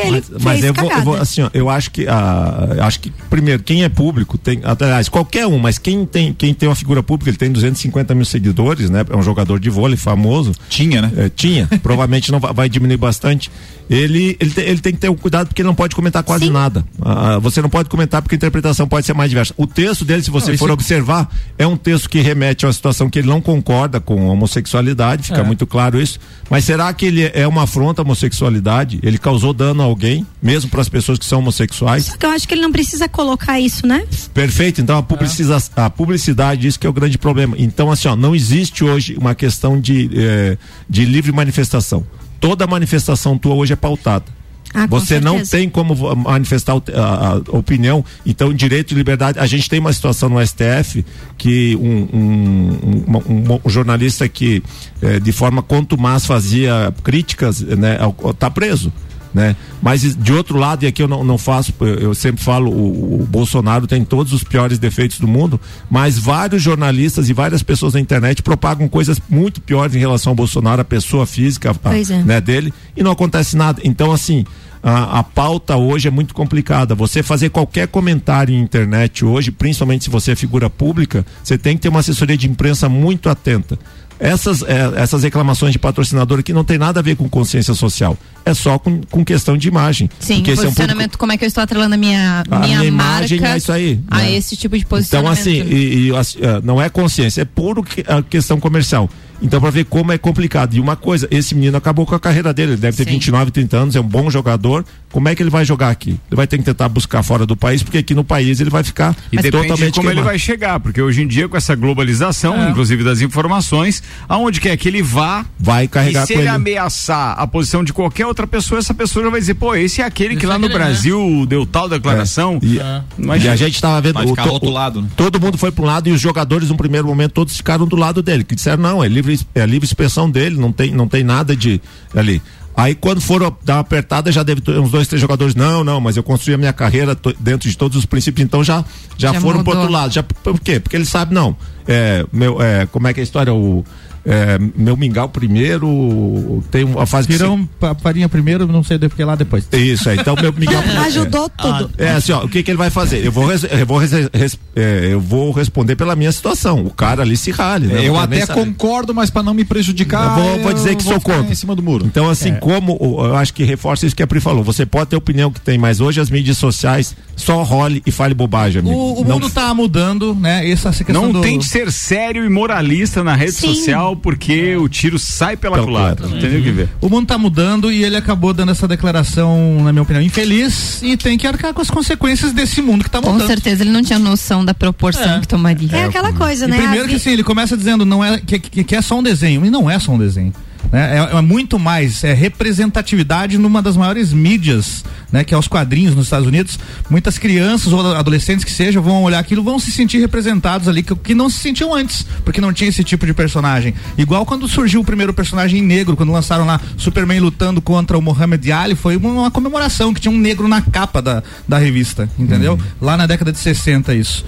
É, ele mas, mas fez eu vou, eu cagada. vou, assim, ó, eu acho que ah, acho que primeiro quem é público tem, aliás, qualquer um, mas quem tem quem tem uma figura pública, ele tem 250 mil seguidores, né? É um jogador de vôlei famoso. Tinha, né? É, tinha, <laughs> provavelmente não vai, vai diminuir bastante. Ele, ele, te- ele tem que ter um cuidado porque ele não pode comentar quase Sim. nada. Ah, você não pode comentar porque a interpretação pode ser mais diversa. O texto dele, se você Não, for observar, é um texto que remete a uma situação que ele não concorda com a homossexualidade, fica É. muito claro isso. Mas será que ele é uma afronta à homossexualidade? Ele causou dano a alguém, mesmo para as pessoas que são homossexuais? Só que eu acho que ele não precisa colocar isso, né? Perfeito, então a, publiciza, a publicidade, isso que é o grande problema. Então, assim, ó, não existe hoje uma questão de, eh, de livre manifestação. Toda manifestação tua hoje é pautada. Ah, Você não tem como manifestar a, opinião, então direito e liberdade. A gente tem uma situação no STF que um, um- um- um- jornalista que eh, de forma contumaz fazia críticas, né, ao- ao- tá preso. Né? Mas de outro lado, e aqui eu não, não faço, eu, sempre falo, o, o Bolsonaro tem todos os piores defeitos do mundo, mas vários jornalistas e várias pessoas na internet propagam coisas muito piores em relação ao Bolsonaro, a pessoa física a- é. né, dele, e não acontece nada. Então, assim, a, a pauta hoje é muito complicada. Você fazer qualquer comentário em internet hoje, principalmente se você é figura pública, você tem que ter uma assessoria de imprensa muito atenta. Essas, eh, essas reclamações de patrocinador aqui não tem nada a ver com consciência social. É só com, com questão de imagem. Sim, Porque esse é um posicionamento, público- como é que eu estou atrelando a minha, A minha, minha imagem é isso aí, a né? esse tipo de Então, posicionamento. assim, e, e, assim, ah, não é consciência, é puro que- a questão comercial. Então, para ver como é complicado. E uma coisa, esse menino acabou com a carreira dele. Ele deve ter Sim. 29, 30 anos, é um bom jogador. Como é que ele vai jogar aqui? Ele vai ter que tentar buscar fora do país, porque aqui no país ele vai ficar E totalmente de como ele queimado. vai chegar, porque hoje em dia, com essa globalização, É. inclusive das informações, aonde quer que ele vá, Vai carregar e se com ele, ele. ameaçar a posição de qualquer outra pessoa, essa pessoa já vai dizer, pô, esse é aquele que lá é no né? Brasil deu tal declaração. E, Mas e a gente tava vendo. O rotulado, né? Todo mundo foi para um lado e os jogadores, no primeiro momento, todos ficaram do lado dele. Que disseram, não, é livre, é livre expressão dele, não tem, não tem nada de ali. Aí quando foram dar uma apertada, já deve ter uns dois, três jogadores, não, não, mas eu construí a minha carreira dentro de todos os princípios, então já, já, Já foram pro mudou. outro lado. Já, por quê? Porque ele sabe, não, é, meu, é, como é que é a história? O, é, meu mingau primeiro, tem uma fase que Viram pa- farinha primeiro, não sei do que lá depois. Isso, é, então meu mingau <laughs> primeiro. Ajudou tudo. É assim, ó, o que que ele vai fazer? Eu vou, res- eu vou, res- res- é, eu vou responder pela minha situação. O cara ali se rale, né? Eu nem até concordo, mas para não me prejudicar. Eu vou, vou dizer que vou sou contra. Em cima do muro. Então, assim, É. como eu acho que reforça isso que a Pri falou. Você pode ter a opinião que tem, mas hoje as mídias sociais só role e fale bobagem, amigo. O, o Não- mundo tá mudando, né? Essa, essa questão Não do... tente ser sério e moralista na rede Sim. social, porque o tiro sai pela Pela culatra. culatra. Não tem nem o que ver. O mundo tá mudando e ele acabou dando essa declaração, na minha opinião, infeliz e tem que arcar com as consequências desse mundo que tá Com mudando. certeza ele não tinha noção da proporção É. que tomaria. É aquela coisa, E né? primeiro que assim, ele começa dizendo não é, que, que, que é só um desenho. E não é só um desenho. Né? É, é muito mais, é representatividade numa das maiores mídias, né? Que é os quadrinhos nos Estados Unidos. Muitas crianças ou adolescentes que sejam vão olhar aquilo, vão se sentir representados ali, que, que não se sentiam antes, porque não tinha esse tipo de personagem. Igual quando surgiu o primeiro personagem negro, quando lançaram lá Superman lutando contra o Muhammad Ali, foi uma, uma comemoração que tinha um negro na capa da, da revista, entendeu? Lá na década de 60 isso.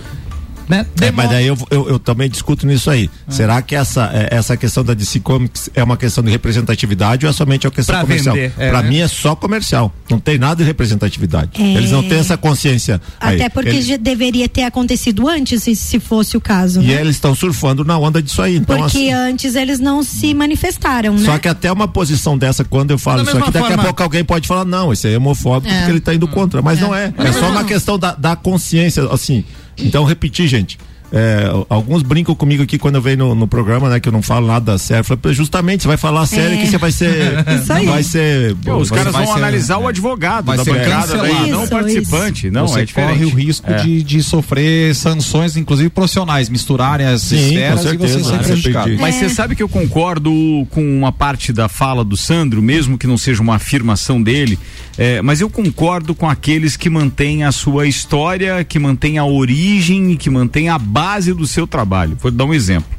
Né? É, mas daí eu, eu, eu também discuto nisso aí. Será que essa, é, essa questão da DC Comics é uma questão de representatividade ou é somente uma questão Pra comercial? é, Pra né? mim é só comercial. Não tem nada de representatividade. É. Eles não têm essa consciência. aí. Até porque Eles- já deveria ter acontecido antes, se, se fosse o caso. E né? eles estão surfando na onda disso aí. Então, Porque assim, antes eles não se manifestaram, né? Só que até uma posição dessa, quando eu falo Da isso aqui, daqui a pouco alguém pode falar, não, esse aí é homofóbico É. porque ele tá indo contra. Mas É. não é. É só uma questão da, da consciência, assim. Então, repetir, gente. é, alguns brincam comigo aqui quando eu venho no, no programa, né? Que eu não falo nada sério. Falei, justamente, você vai falar sério É. que você vai ser. <laughs> Isso aí. vai ser. Pô, os caras vão ser- analisar o é. advogado Vai da ser bancada, daí, cancelado. não o Isso, participante. Não, você é diferente. corre o risco É. de, de sofrer sanções, inclusive profissionais, misturarem as Sim, esferas com e você certeza, ser né? prejudicado. Entendi. Mas É. você sabe que eu concordo com uma parte da fala do Sandro, mesmo que não seja uma afirmação dele, é, mas eu concordo com aqueles que mantêm a sua história, que mantêm a origem e que mantêm a base do seu trabalho. Vou dar um exemplo.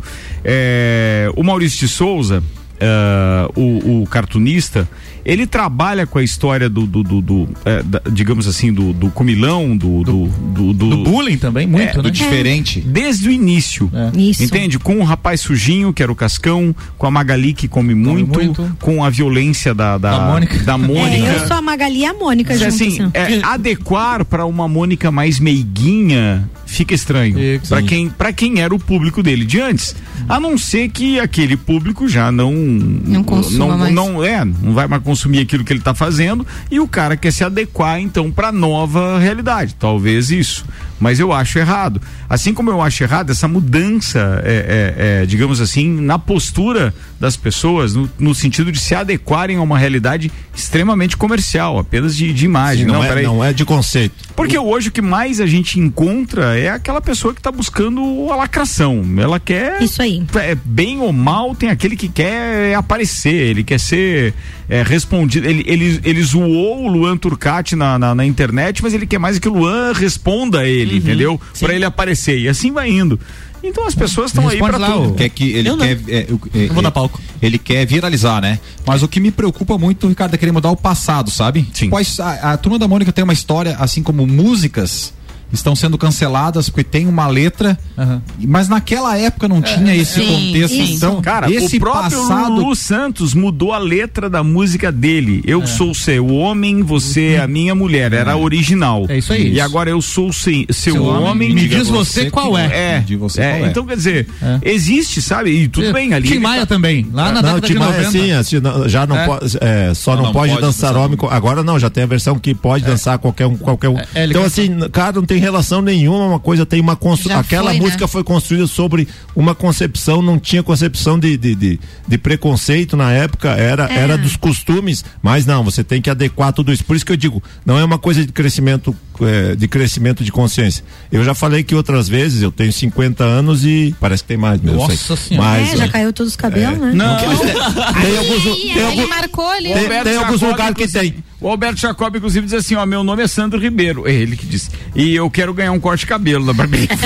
É, o Maurício de Souza, é, o, o cartunista, ele trabalha com a história do, do, do- do, é, da- digamos assim, do, do comilão, do, do, do, do- Do bullying também, muito, É, né? Do diferente. desde o início. Isso. Entende? Com o rapaz sujinho, que era o Cascão, com a Magali, que come muito, muito. com a violência da, da, Da Mônica. da Mônica. É, eu sou a Magali e a Mônica Mas, juntas. assim, assim. é, adequar para uma Mônica mais meiguinha fica estranho. Para quem, pra quem era o público dele de antes. A não ser que aquele público já não. Não consuma não, mais. não é, não vai mais consumir aquilo que ele está fazendo e o cara quer se adequar então para nova realidade. Talvez isso. Mas eu acho errado. Assim como eu acho errado essa mudança, é, é, é, digamos assim, na postura das pessoas, no, no sentido de se adequarem a uma realidade extremamente comercial, apenas de, de imagem. não, não, é, não é de conceito. Porque hoje o que mais a gente encontra é aquela pessoa que está buscando a lacração. Ela quer. Isso aí. É, bem ou mal, tem aquele que quer aparecer, ele quer ser é, respondido. Ele, ele, ele zoou o Luan Turcati na, na, na internet, mas ele quer mais que o Luan responda a ele, entendeu? Para ele aparecer. E assim vai indo. Então as pessoas estão aí para lá, tudo. o- Quer que ele Eu quer. é, o- é, Eu vou dar é, palco. Ele quer viralizar, né? Mas o que me preocupa muito, Ricardo, é querer mudar o passado, sabe? Sim. Pois a, a turma da Mônica tem uma história, assim como músicas estão sendo canceladas porque tem uma letra, Aham. mas naquela época não tinha esse Sim, contexto. isso. Então, Cara, esse o próprio passado. Lulu Santos mudou a letra da música dele. Eu sou seu homem, você é a minha mulher. Era original. É isso aí. E agora eu sou se- seu, Seu homem. homem, me diz você qual é. É, De você é, qual é. então quer dizer, É. existe, sabe? E tudo bem ali. Tim Maia tá- também, lá na não, década Tim de Maia, 90. sim, assim, já não É. pode, é, só não, Não pode, pode dançar homem. Agora não, já tem a versão que pode dançar qualquer um, qualquer um. É, então assim, cara, não tem tem relação nenhuma uma coisa, tem uma Aquela foi, né? música foi construída sobre uma concepção, não tinha concepção de, de, de, de preconceito na época, era, É. era dos costumes, mas não, você tem que adequar tudo isso. Por isso que eu digo, não é uma coisa de crescimento, eh, de crescimento de consciência. Eu já falei que outras vezes, eu tenho 50 anos e parece que tem mais mesmo. Nossa Senhora. Mas, é, já eh, caiu todos os cabelos, né? Não, tem alguns, tem Ele alguns, marcou ali. tem, Roberto tem alguns lugares que tem. O Alberto Jacob, inclusive, diz assim: ó, meu nome é Sandro Ribeiro. É ele que disse. E eu quero ganhar um corte de cabelo da barbearia. <laughs>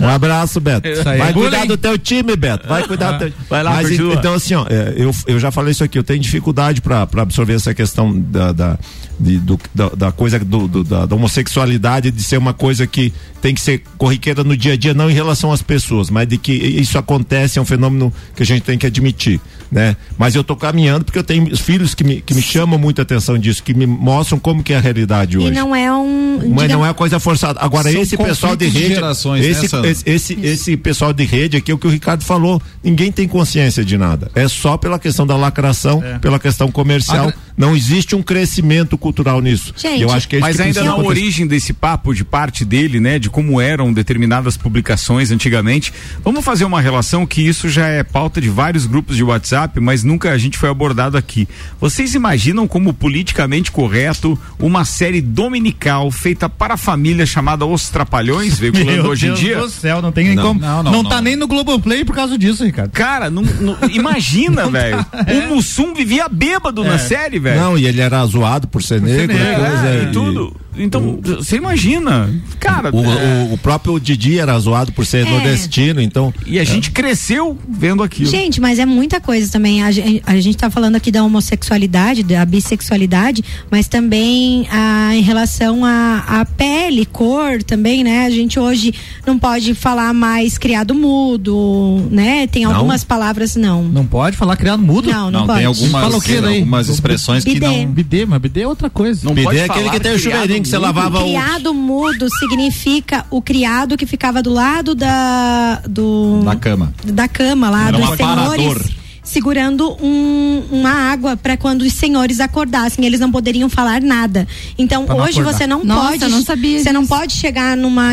Um abraço, Beto. Vai cuidar do teu time, Beto. Vai cuidar do teu Vai lá, Mas, continua. Então, assim, ó, é, eu, eu já falei isso aqui, eu tenho dificuldade pra pra absorver essa questão da, da, de- do- da, da coisa do, do- da, da homossexualidade de ser uma coisa que tem que ser corriqueira no dia a dia, não em relação às pessoas, mas de que isso acontece, é um fenômeno que a gente tem que admitir, né? Mas eu tô caminhando porque eu tenho filhos que me, que me chamam muita atenção disso, que me mostram como que é a realidade hoje. E não é um. Mas diga- não é coisa forçada. Agora, São esse pessoal de conflitos de rede. gerações, né, esse, Sandro? esse, esse, esse pessoal de rede aqui é o que o Ricardo falou. Ninguém tem consciência de nada. É só pela questão da lacração, pela questão comercial. Agra- Não existe um crescimento cultural nisso. Gente, eu acho que é isso Mas que ainda na acontecer. origem desse papo, de parte dele, né, de como eram determinadas publicações antigamente, vamos fazer uma relação que isso já é pauta de vários grupos de WhatsApp, mas nunca a gente foi abordado aqui. Vocês imaginam como politicamente correto uma série dominical feita para a família chamada Os Trapalhões, <laughs> veiculando Meu hoje Deus em dia? do céu, não tem nem Não, como. não, Não, não, tá não. nem no Globoplay por causa disso, Ricardo. Cara, não, não- imagina, <laughs> velho. O Mussum vivia bêbado na série, velho. Não, e ele era zoado por ser negro, negro, coisa, É, e- e tudo. Então, você imagina. Cara, O, é, o- o próprio Didi era zoado por ser É. nordestino, então. e a gente cresceu vendo aquilo. Gente, mas é muita coisa também. A, a gente tá falando aqui da homossexualidade, da bissexualidade, mas também ah, em relação à pele, cor também, né? A gente hoje não pode falar mais criado mudo, né? Tem Não? algumas palavras, não. Não pode falar criado mudo? Não, não, Não, pode. tem algumas, Fala o quê daí? algumas expressões que Bidê. não. Bidê, mas bidê é outra coisa. Não Bidê pode é aquele falar que tem o chuveirinho que você lavava o. Criado mudo significa o criado que ficava do lado da do Na cama. da cama lá Era um dos aparador. senhores segurando um- uma água para quando os senhores acordassem, eles não poderiam falar nada. Então Pra não hoje acordar. você não Nossa, pode, eu não sabia você não disso. pode chegar numa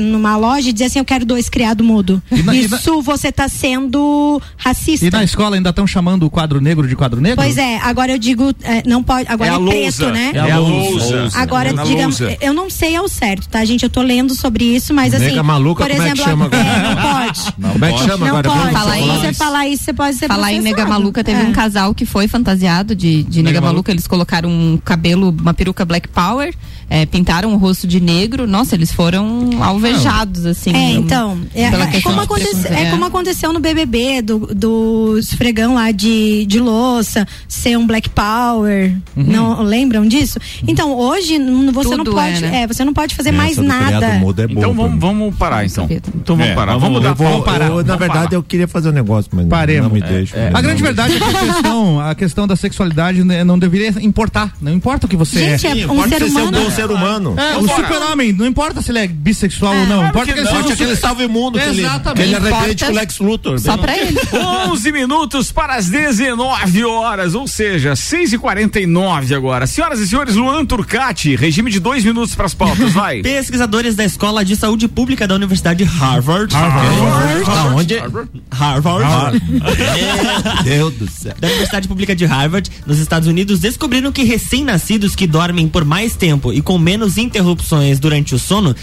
numa loja e dizer assim, eu quero dois criado mudo. Na- e na- Isso você tá sendo racista. E na escola ainda estão chamando o quadro negro de quadro negro? Pois é, agora eu digo, é, não pode, agora É é, preto, né? É a lousa. Agora, É digamos, lousa. eu não sei ao certo, tá, gente? Eu tô lendo sobre isso, mas assim. Nega maluca, por como é que exemplo, chama agora? é, não pode. Como é que chama Não agora? pode. Falar você falar isso, você pode ser Falar em nega maluca, teve É. um casal que foi fantasiado de, de nega, maluca. Eles colocaram um cabelo, uma peruca black power, é, pintaram o rosto de negro. Nossa, eles foram alvejados, assim. É, então, é, é questão como de aconte- preconceito. é como aconteceu no BBB, do, do esfregão lá de, de louça, ser um Black Power, não lembram disso? Então, hoje, você Tudo não pode, é, né? é, você não pode fazer Essa mais nada. é boa Então vamos, vamos parar, então. Então vamos É, parar. vamos- Vamos, dar vou- pauta. eu, na Vamos verdade, parar. eu queria fazer um negócio, mas Paremos. não me deixa. A grande verdade é que a questão, a questão da sexualidade né, não deveria importar. Não importa o que você Gente, é. é um ser ser um humano. Ser humano. É, o super-homem, não importa se ele é bissexual ou não. claro Importa que que, ele não. seja um aquele super- salve mundo que ele, Exatamente. que ele arrepende com o Lex Luthor. Só pra ele. 11 minutos para as 19 horas, ou seja, 6 e 49 agora. Senhoras e senhores, Luan Turcati, regime de dois minutos para as pautas, vai. <laughs> Pesquisadores da Escola de Saúde Pública da Universidade Harvard. Harvard. Aonde? Harvard. <laughs> Meu Deus do céu. da Universidade Pública de Harvard, nos Estados Unidos, descobriram que recém-nascidos que dormem por mais tempo e com menos interrupções durante o sono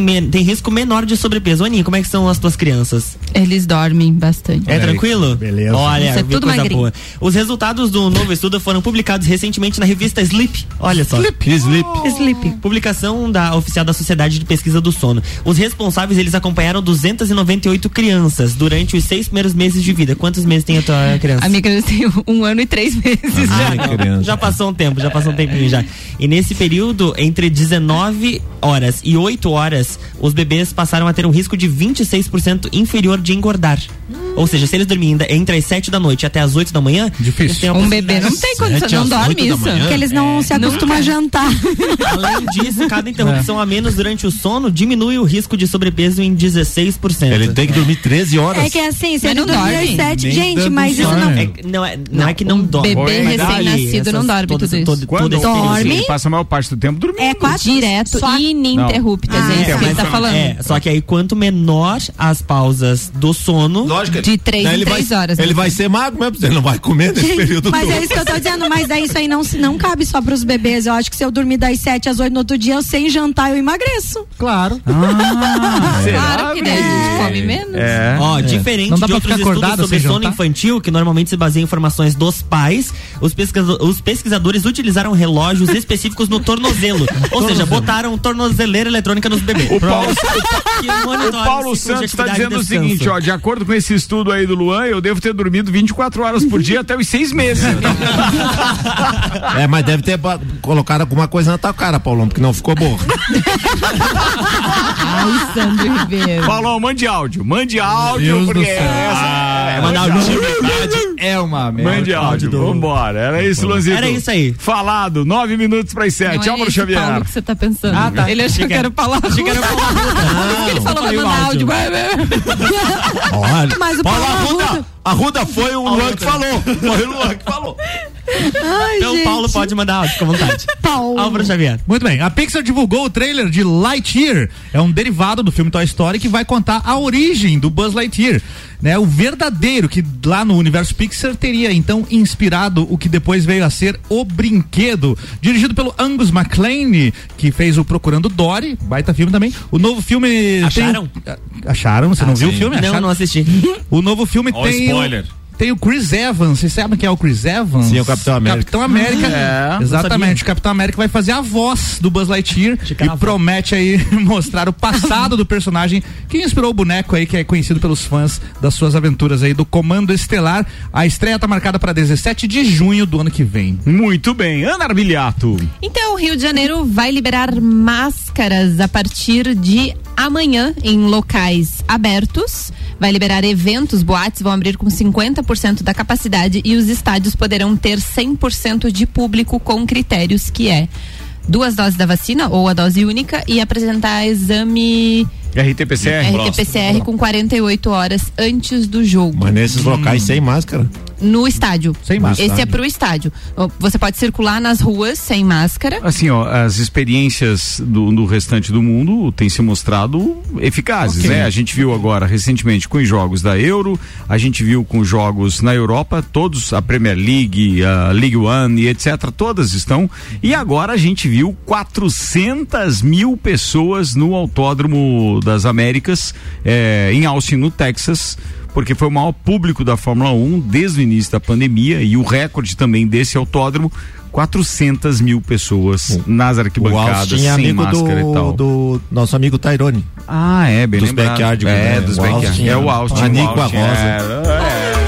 men- têm risco menor de sobrepeso. Aninha, como é que são as tuas crianças? Eles dormem bastante. É tranquilo? beleza. Olha, Isso é que tudo coisa magrinho. boa. Os resultados do novo estudo foram publicados recentemente na revista Sleep. Olha só. Sleep. Sleep. Sleep. Publicação da oficial da Sociedade de Pesquisa do Sono. Os responsáveis, eles acompanharam 298 crianças durante os seis primeiros meses de vida. Quantos meses tem a tua criança? A minha criança tem um ano e três meses já. Ai, criança. Já passou um tempo, já passou um tempinho já. E nesse período, entre 19 horas e 8 horas, os bebês passaram a ter um risco de 26% inferior de engordar. Ou seja, se eles dormirem ainda entre as 7 da noite até as 8 da manhã, Difícil. Um bebê não tem condição, não dorme isso. Porque eles não se acostumam a jantar. Além disso, cada <laughs> interrupção a menos durante o sono diminui o risco de sobrepeso em 16%. Ele tem que dormir 13 horas. É que assim, se Mas ele não dormir dorme. às sete, Nem gente, dando mas isso não. É, não, é, não, é que não dorme. Bebê recém-nascido não dorme tudo isso. todo- Quando todo período. Dorme. Ele passa a maior parte do tempo dormindo. É quatro Direto só- e ininterruptas. Não. é isso Ah, que ele tá falando. É, só que aí quanto menor as pausas do sono, Lógico. De três em ele três vai, horas, Ele né? vai ser magro mesmo, você não vai comer nesse período Mas todo. é isso que eu tô dizendo, mas daí isso aí não, se- não cabe só pros bebês. Eu acho que se eu dormir das 7 às 8 no outro dia, eu sem jantar, eu emagreço. Claro. <laughs> Claro que daí a gente come menos. É. Ó, diferente Não dá de pra outros ficar estudos acordado sobre sono jantar? infantil, que normalmente se baseia em informações dos pais, os, pesquisa- os pesquisadores utilizaram relógios específicos no tornozelo. <laughs> Ou seja, botaram tornozeleira eletrônica nos bebês. O Paulo, <laughs> Que o Paulo Santos está dizendo o seguinte, ó, de acordo com esse estudo aí do Luan, eu devo ter dormido 24 horas por dia até os seis meses. <laughs> É, mas deve ter colocado alguma coisa na tua cara, Paulão, porque não ficou boa. Ai, Sandro Ribeiro. Paulão, mande áudio, mande áudio, Deus porque é, Manda mande áudio. É uma merda. Mande áudio, do- vambora. Era isso, Luanzito. Era isso aí. Falado, nove minutos para as Não sete. é Álvaro esse Xavier. Paulo que você tá pensando. Ah, tá. Ele achou Achei que era o Paulo Achei que era Arruda. Paulo Ele falou Falei pra o mandar áudio. áudio. Olha, Mas o Paulo Paulo Arruda- Arruda foi o Luan que falou. Foi o Luan que falou. Ai, Então, gente. Paulo pode mandar áudio, fica à vontade. <laughs> Paulo. Álvaro Xavier. Muito bem, a Pixar divulgou o trailer de Lightyear. É um derivado do filme Toy Story que vai contar a origem do Buzz Lightyear. Né, o verdadeiro, que lá no universo Pixar teria então inspirado o que depois veio a ser o brinquedo. Dirigido pelo Angus MacLane, que fez o Procurando Dory, baita filme também. O novo filme. Acharam? Tem... Acharam? Você não viu o filme? Não, Acharam? não assisti. O novo filme Ó, tem. spoiler. O, tem o Chris Evans. Vocês sabem quem é o Chris Evans? Sim, é o Capitão América. Capitão América. É, Exatamente. O Capitão América vai fazer a voz do Buzz Lightyear e promete aí <laughs> mostrar o passado do personagem que inspirou o boneco aí, que é conhecido pelos fãs das suas aventuras aí do Comando Estelar. A estreia tá marcada para 17 de junho do ano que vem. Muito bem. Ana Arbilhato. Então, o Rio de Janeiro vai liberar máscaras a partir de amanhã em locais abertos. Vai liberar eventos, boates vão abrir com 50% da capacidade e os estádios poderão ter 100% de público com critérios que é duas doses da vacina ou a dose única e apresentar exame RT-PCR. RT-PCR com 48 horas antes do jogo. Mas nesses locais sem máscara. No estádio. Sem máscara. Esse é pro estádio. Ó, Você pode circular nas ruas sem máscara. Assim, ó, as experiências do, do restante do mundo têm se mostrado eficazes, Ok. né? A gente viu agora recentemente com os jogos da Euro, a gente viu com os jogos na Europa, todos, a Premier League, a League One e etc., todas estão. E agora a gente viu 400 mil pessoas no Autódromo das Américas, eh, em Austin, no Texas. Porque foi o maior público da Fórmula 1 desde o início da pandemia e o recorde também desse autódromo, 400 mil pessoas nas O arquibancadas é sem amigo máscara e tal. do, do nosso amigo Tyrone. Ah, é, bem Dos lembrado. backyard, É, né? dos O backyard. É o Austin. a o Nico, a Austin, Rosa. é, é.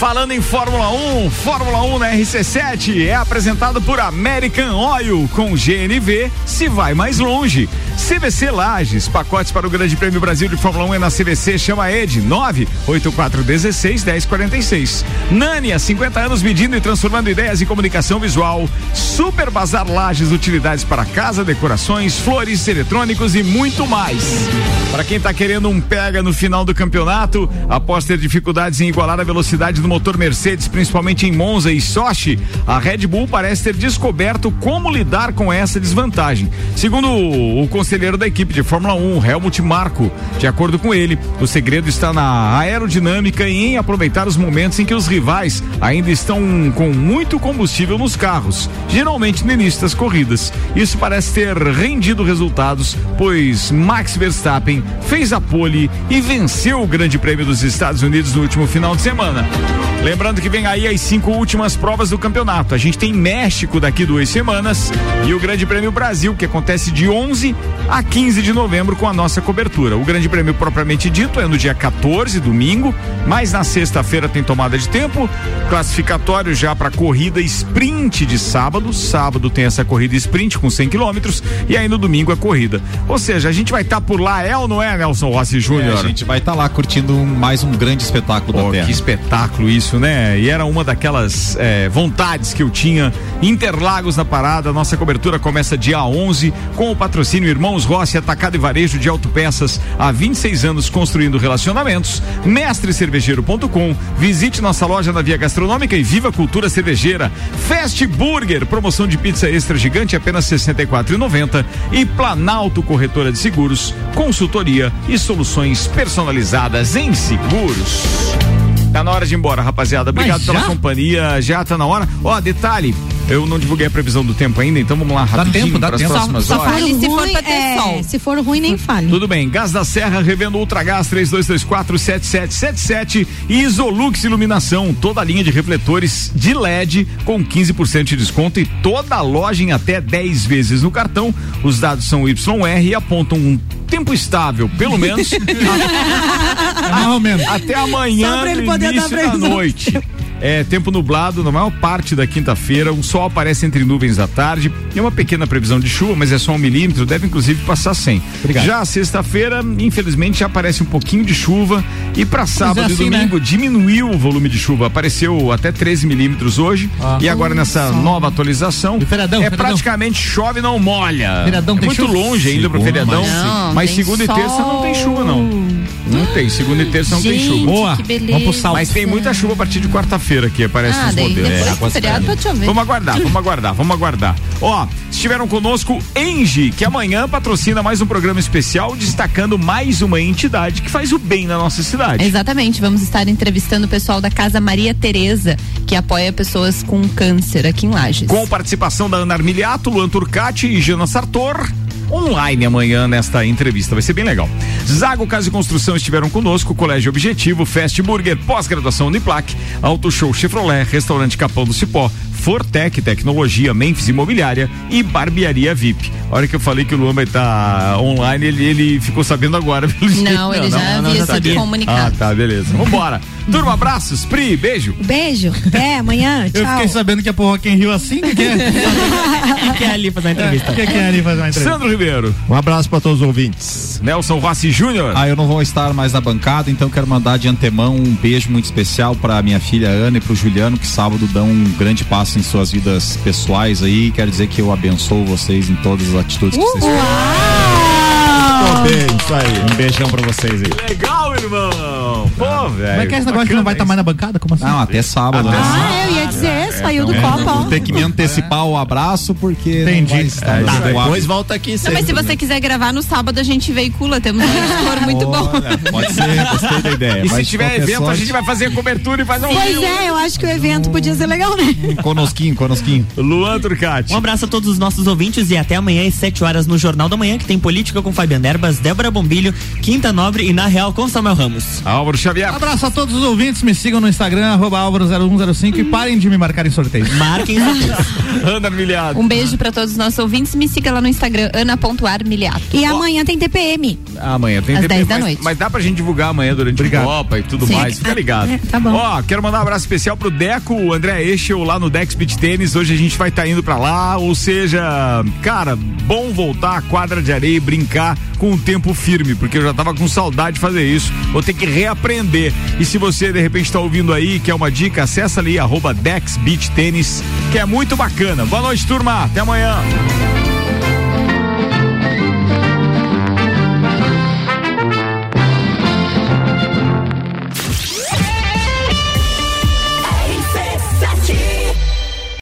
Falando em Fórmula 1, Fórmula 1 na RC7 é apresentado por American Oil com GNV se vai mais longe. CVC Lages, pacotes para o Grande Prêmio Brasil de Fórmula 1 é na CVC, chama Ed 98416 1046. Nani, há 50 anos medindo e transformando ideias em comunicação visual. Super Bazar Lages, utilidades para casa, decorações, flores, eletrônicos e muito mais. Para quem está querendo um pega no final do campeonato, após ter dificuldades em igualar a velocidade do motor Mercedes, principalmente em Monza e Sochi, a Red Bull parece ter descoberto como lidar com essa desvantagem. Segundo o, o conselheiro da equipe de Fórmula 1, Helmut Marko, de acordo com ele, o segredo está na aerodinâmica e em aproveitar os momentos em que os rivais ainda estão com muito combustível nos carros, geralmente no início das corridas. Isso parece ter rendido resultados, pois Max Verstappen fez a pole e venceu o Grande Prêmio dos Estados Unidos no último final de semana. Lembrando que vem aí as cinco últimas provas do campeonato. A gente tem México daqui duas semanas e o Grande Prêmio Brasil, que acontece de 11 a 15 de novembro com a nossa cobertura. O Grande Prêmio propriamente dito é no dia 14, domingo, mas na sexta-feira tem tomada de tempo, classificatório já para corrida sprint de sábado. Sábado tem essa corrida sprint com 100 quilômetros e aí no domingo a corrida. Ou seja, a gente vai estar por lá, é ou não é, Nelson Rossi É, Júnior? a gente vai estar lá curtindo mais um grande espetáculo da Oh, Terra. que espetáculo isso, né? E era uma daquelas é, vontades que eu tinha. Interlagos na parada, nossa cobertura começa dia 11 com o patrocínio Irmãos Rossi, Atacado e Varejo de Autopeças, há 26 anos construindo relacionamentos. Mestrecervejeiro.com. Visite nossa loja na Via Gastronômica e Viva Cultura Cervejeira. Fast Burger, promoção de pizza extra gigante apenas R$ 64,90 e Planalto Corretora de Seguros, consultoria e soluções personalizadas em seguros. Tá na hora de ir embora, rapaziada. Obrigado pela companhia. Já tá na hora. Ó, detalhe, eu não divulguei a previsão do tempo ainda, então vamos lá rapidinho tempo, dá pras tempo. próximas Só horas. fale se for ruim, é, sol. Se for ruim, nem fale. Tudo bem, Gás da Serra, revendo Ultragás 32247777 e Isolux Iluminação, toda a linha de refletores de LED com 15% de desconto e toda a loja em até 10 vezes no cartão. Os dados são YR e apontam um tempo estável, pelo menos <laughs> menos. até amanhã Só pra ele no poder dar início da noite. É tempo nublado na maior parte da quinta-feira. O sol aparece entre nuvens da tarde. E uma pequena previsão de chuva, mas é só um milímetro. Deve inclusive passar sem. Obrigado. Já sexta-feira, infelizmente, já aparece um pouquinho de chuva. E para sábado assim, e domingo diminuiu o volume de chuva. Apareceu até 13 milímetros hoje. Ah. E agora nessa nova atualização. E feriadão, é feriadão? praticamente chove não molha. Feriadão é tem muito chuva? longe ainda pro Segunda, feriadão. Não, mas tem segunda e sol. terça não tem chuva, não. Não tem. Segunda e terça não tem Gente, chuva. Boa. Vamos pro salto. Mas tem muita chuva a partir de quarta-feira que aparece Ah, daí modelos. É, do feriado pode chover. Vamos aguardar, vamos aguardar, vamos aguardar. Ó, estiveram conosco Engie, que amanhã patrocina mais um programa especial destacando mais uma entidade que faz o bem na nossa cidade. Exatamente, vamos estar entrevistando o pessoal da Casa Maria Tereza, que apoia pessoas com câncer aqui em Lages. Com participação da Ana Armiliato, Luan Turcati e Jana Sartor. Online amanhã nesta entrevista, vai ser bem legal. Zago Casa e Construção estiveram conosco, Colégio Objetivo, Fast Burger, pós-graduação Uniplac, Auto Show Chevrolet, Restaurante Capão do Cipó, Fortec Tecnologia, Memphis Imobiliária e Barbearia VIP. A hora que eu falei que o Luan vai estar online, ele, ele ficou sabendo agora. <laughs> pelo jeito. Não, ele já havia tá sido comunicado. Ah, tá, beleza. Vambora. Turma, abraços. Pri, beijo. Beijo. Até amanhã. Eu Tchau. fiquei sabendo que é pro Rock in Rio assim, que é? <laughs> Quem quer ali fazer uma entrevista? O que que é ali fazer uma entrevista? Sandro Ribeiro. Um abraço para todos os ouvintes. Nelson Rossi Júnior. Ah, eu não vou estar mais na bancada, então quero mandar de antemão um beijo muito especial para minha filha Ana e pro Juliano, que sábado dão um grande passo em suas vidas pessoais aí. Quero dizer que eu abençoo vocês em todas as atitudes que vocês Tô bem, isso aí. Um beijão pra vocês aí. Legal, irmão. Pô, velho. Como é que é esse negócio que não vai estar mais na bancada? Como assim? Não, até sábado, Até né? Ah, eu ia dizer, saiu do É, copo, ó. vou ter que me antecipar o abraço, porque Entendi. não vai estar Tá, no depois volta aqui Não, mas se você quiser gravar no sábado, a gente veicula, temos um editor muito bom. Pode ser, gostei da ideia. E se tiver evento, a gente vai fazer a cobertura e faz um Pois é, eu acho que o evento podia ser legal, né? Conosquinho, conosquinho. Luan Turcati. Um abraço a todos os nossos ouvintes e até amanhã às 7 horas no Jornal da Manhã, que tem política com Fabiano Erbas, Débora Bombilho, Quinta Nobre e Na Real com Samuel Ramos. Álvaro Xavier. Abraço a todos os ouvintes, me sigam no Instagram, arroba Álvaro0105 e parem de me marcar em sorteio. Marquem <laughs> Ana Armilhado. Um beijo pra todos os nossos ouvintes. Me siga lá no Instagram, ana.armiliato. E amanhã tem TPM. Amanhã tem Às TP, 10 da mas, noite. Mas dá pra gente divulgar amanhã durante a Copa e tudo Sim. mais. Fica ligado. É, tá bom. Ó, quero mandar um abraço especial pro Deco, o André Echel, lá no Dex Beach Tênis. Hoje a gente vai estar indo pra lá. Ou seja, cara, bom voltar à quadra de areia e brincar com o tempo firme, porque eu já tava com saudade de fazer isso. Vou ter que reaprender. E se você de repente tá ouvindo aí, quer uma dica, acessa ali, arroba Dex Beach Tênis, que é muito bacana. Boa noite, turma. Até amanhã.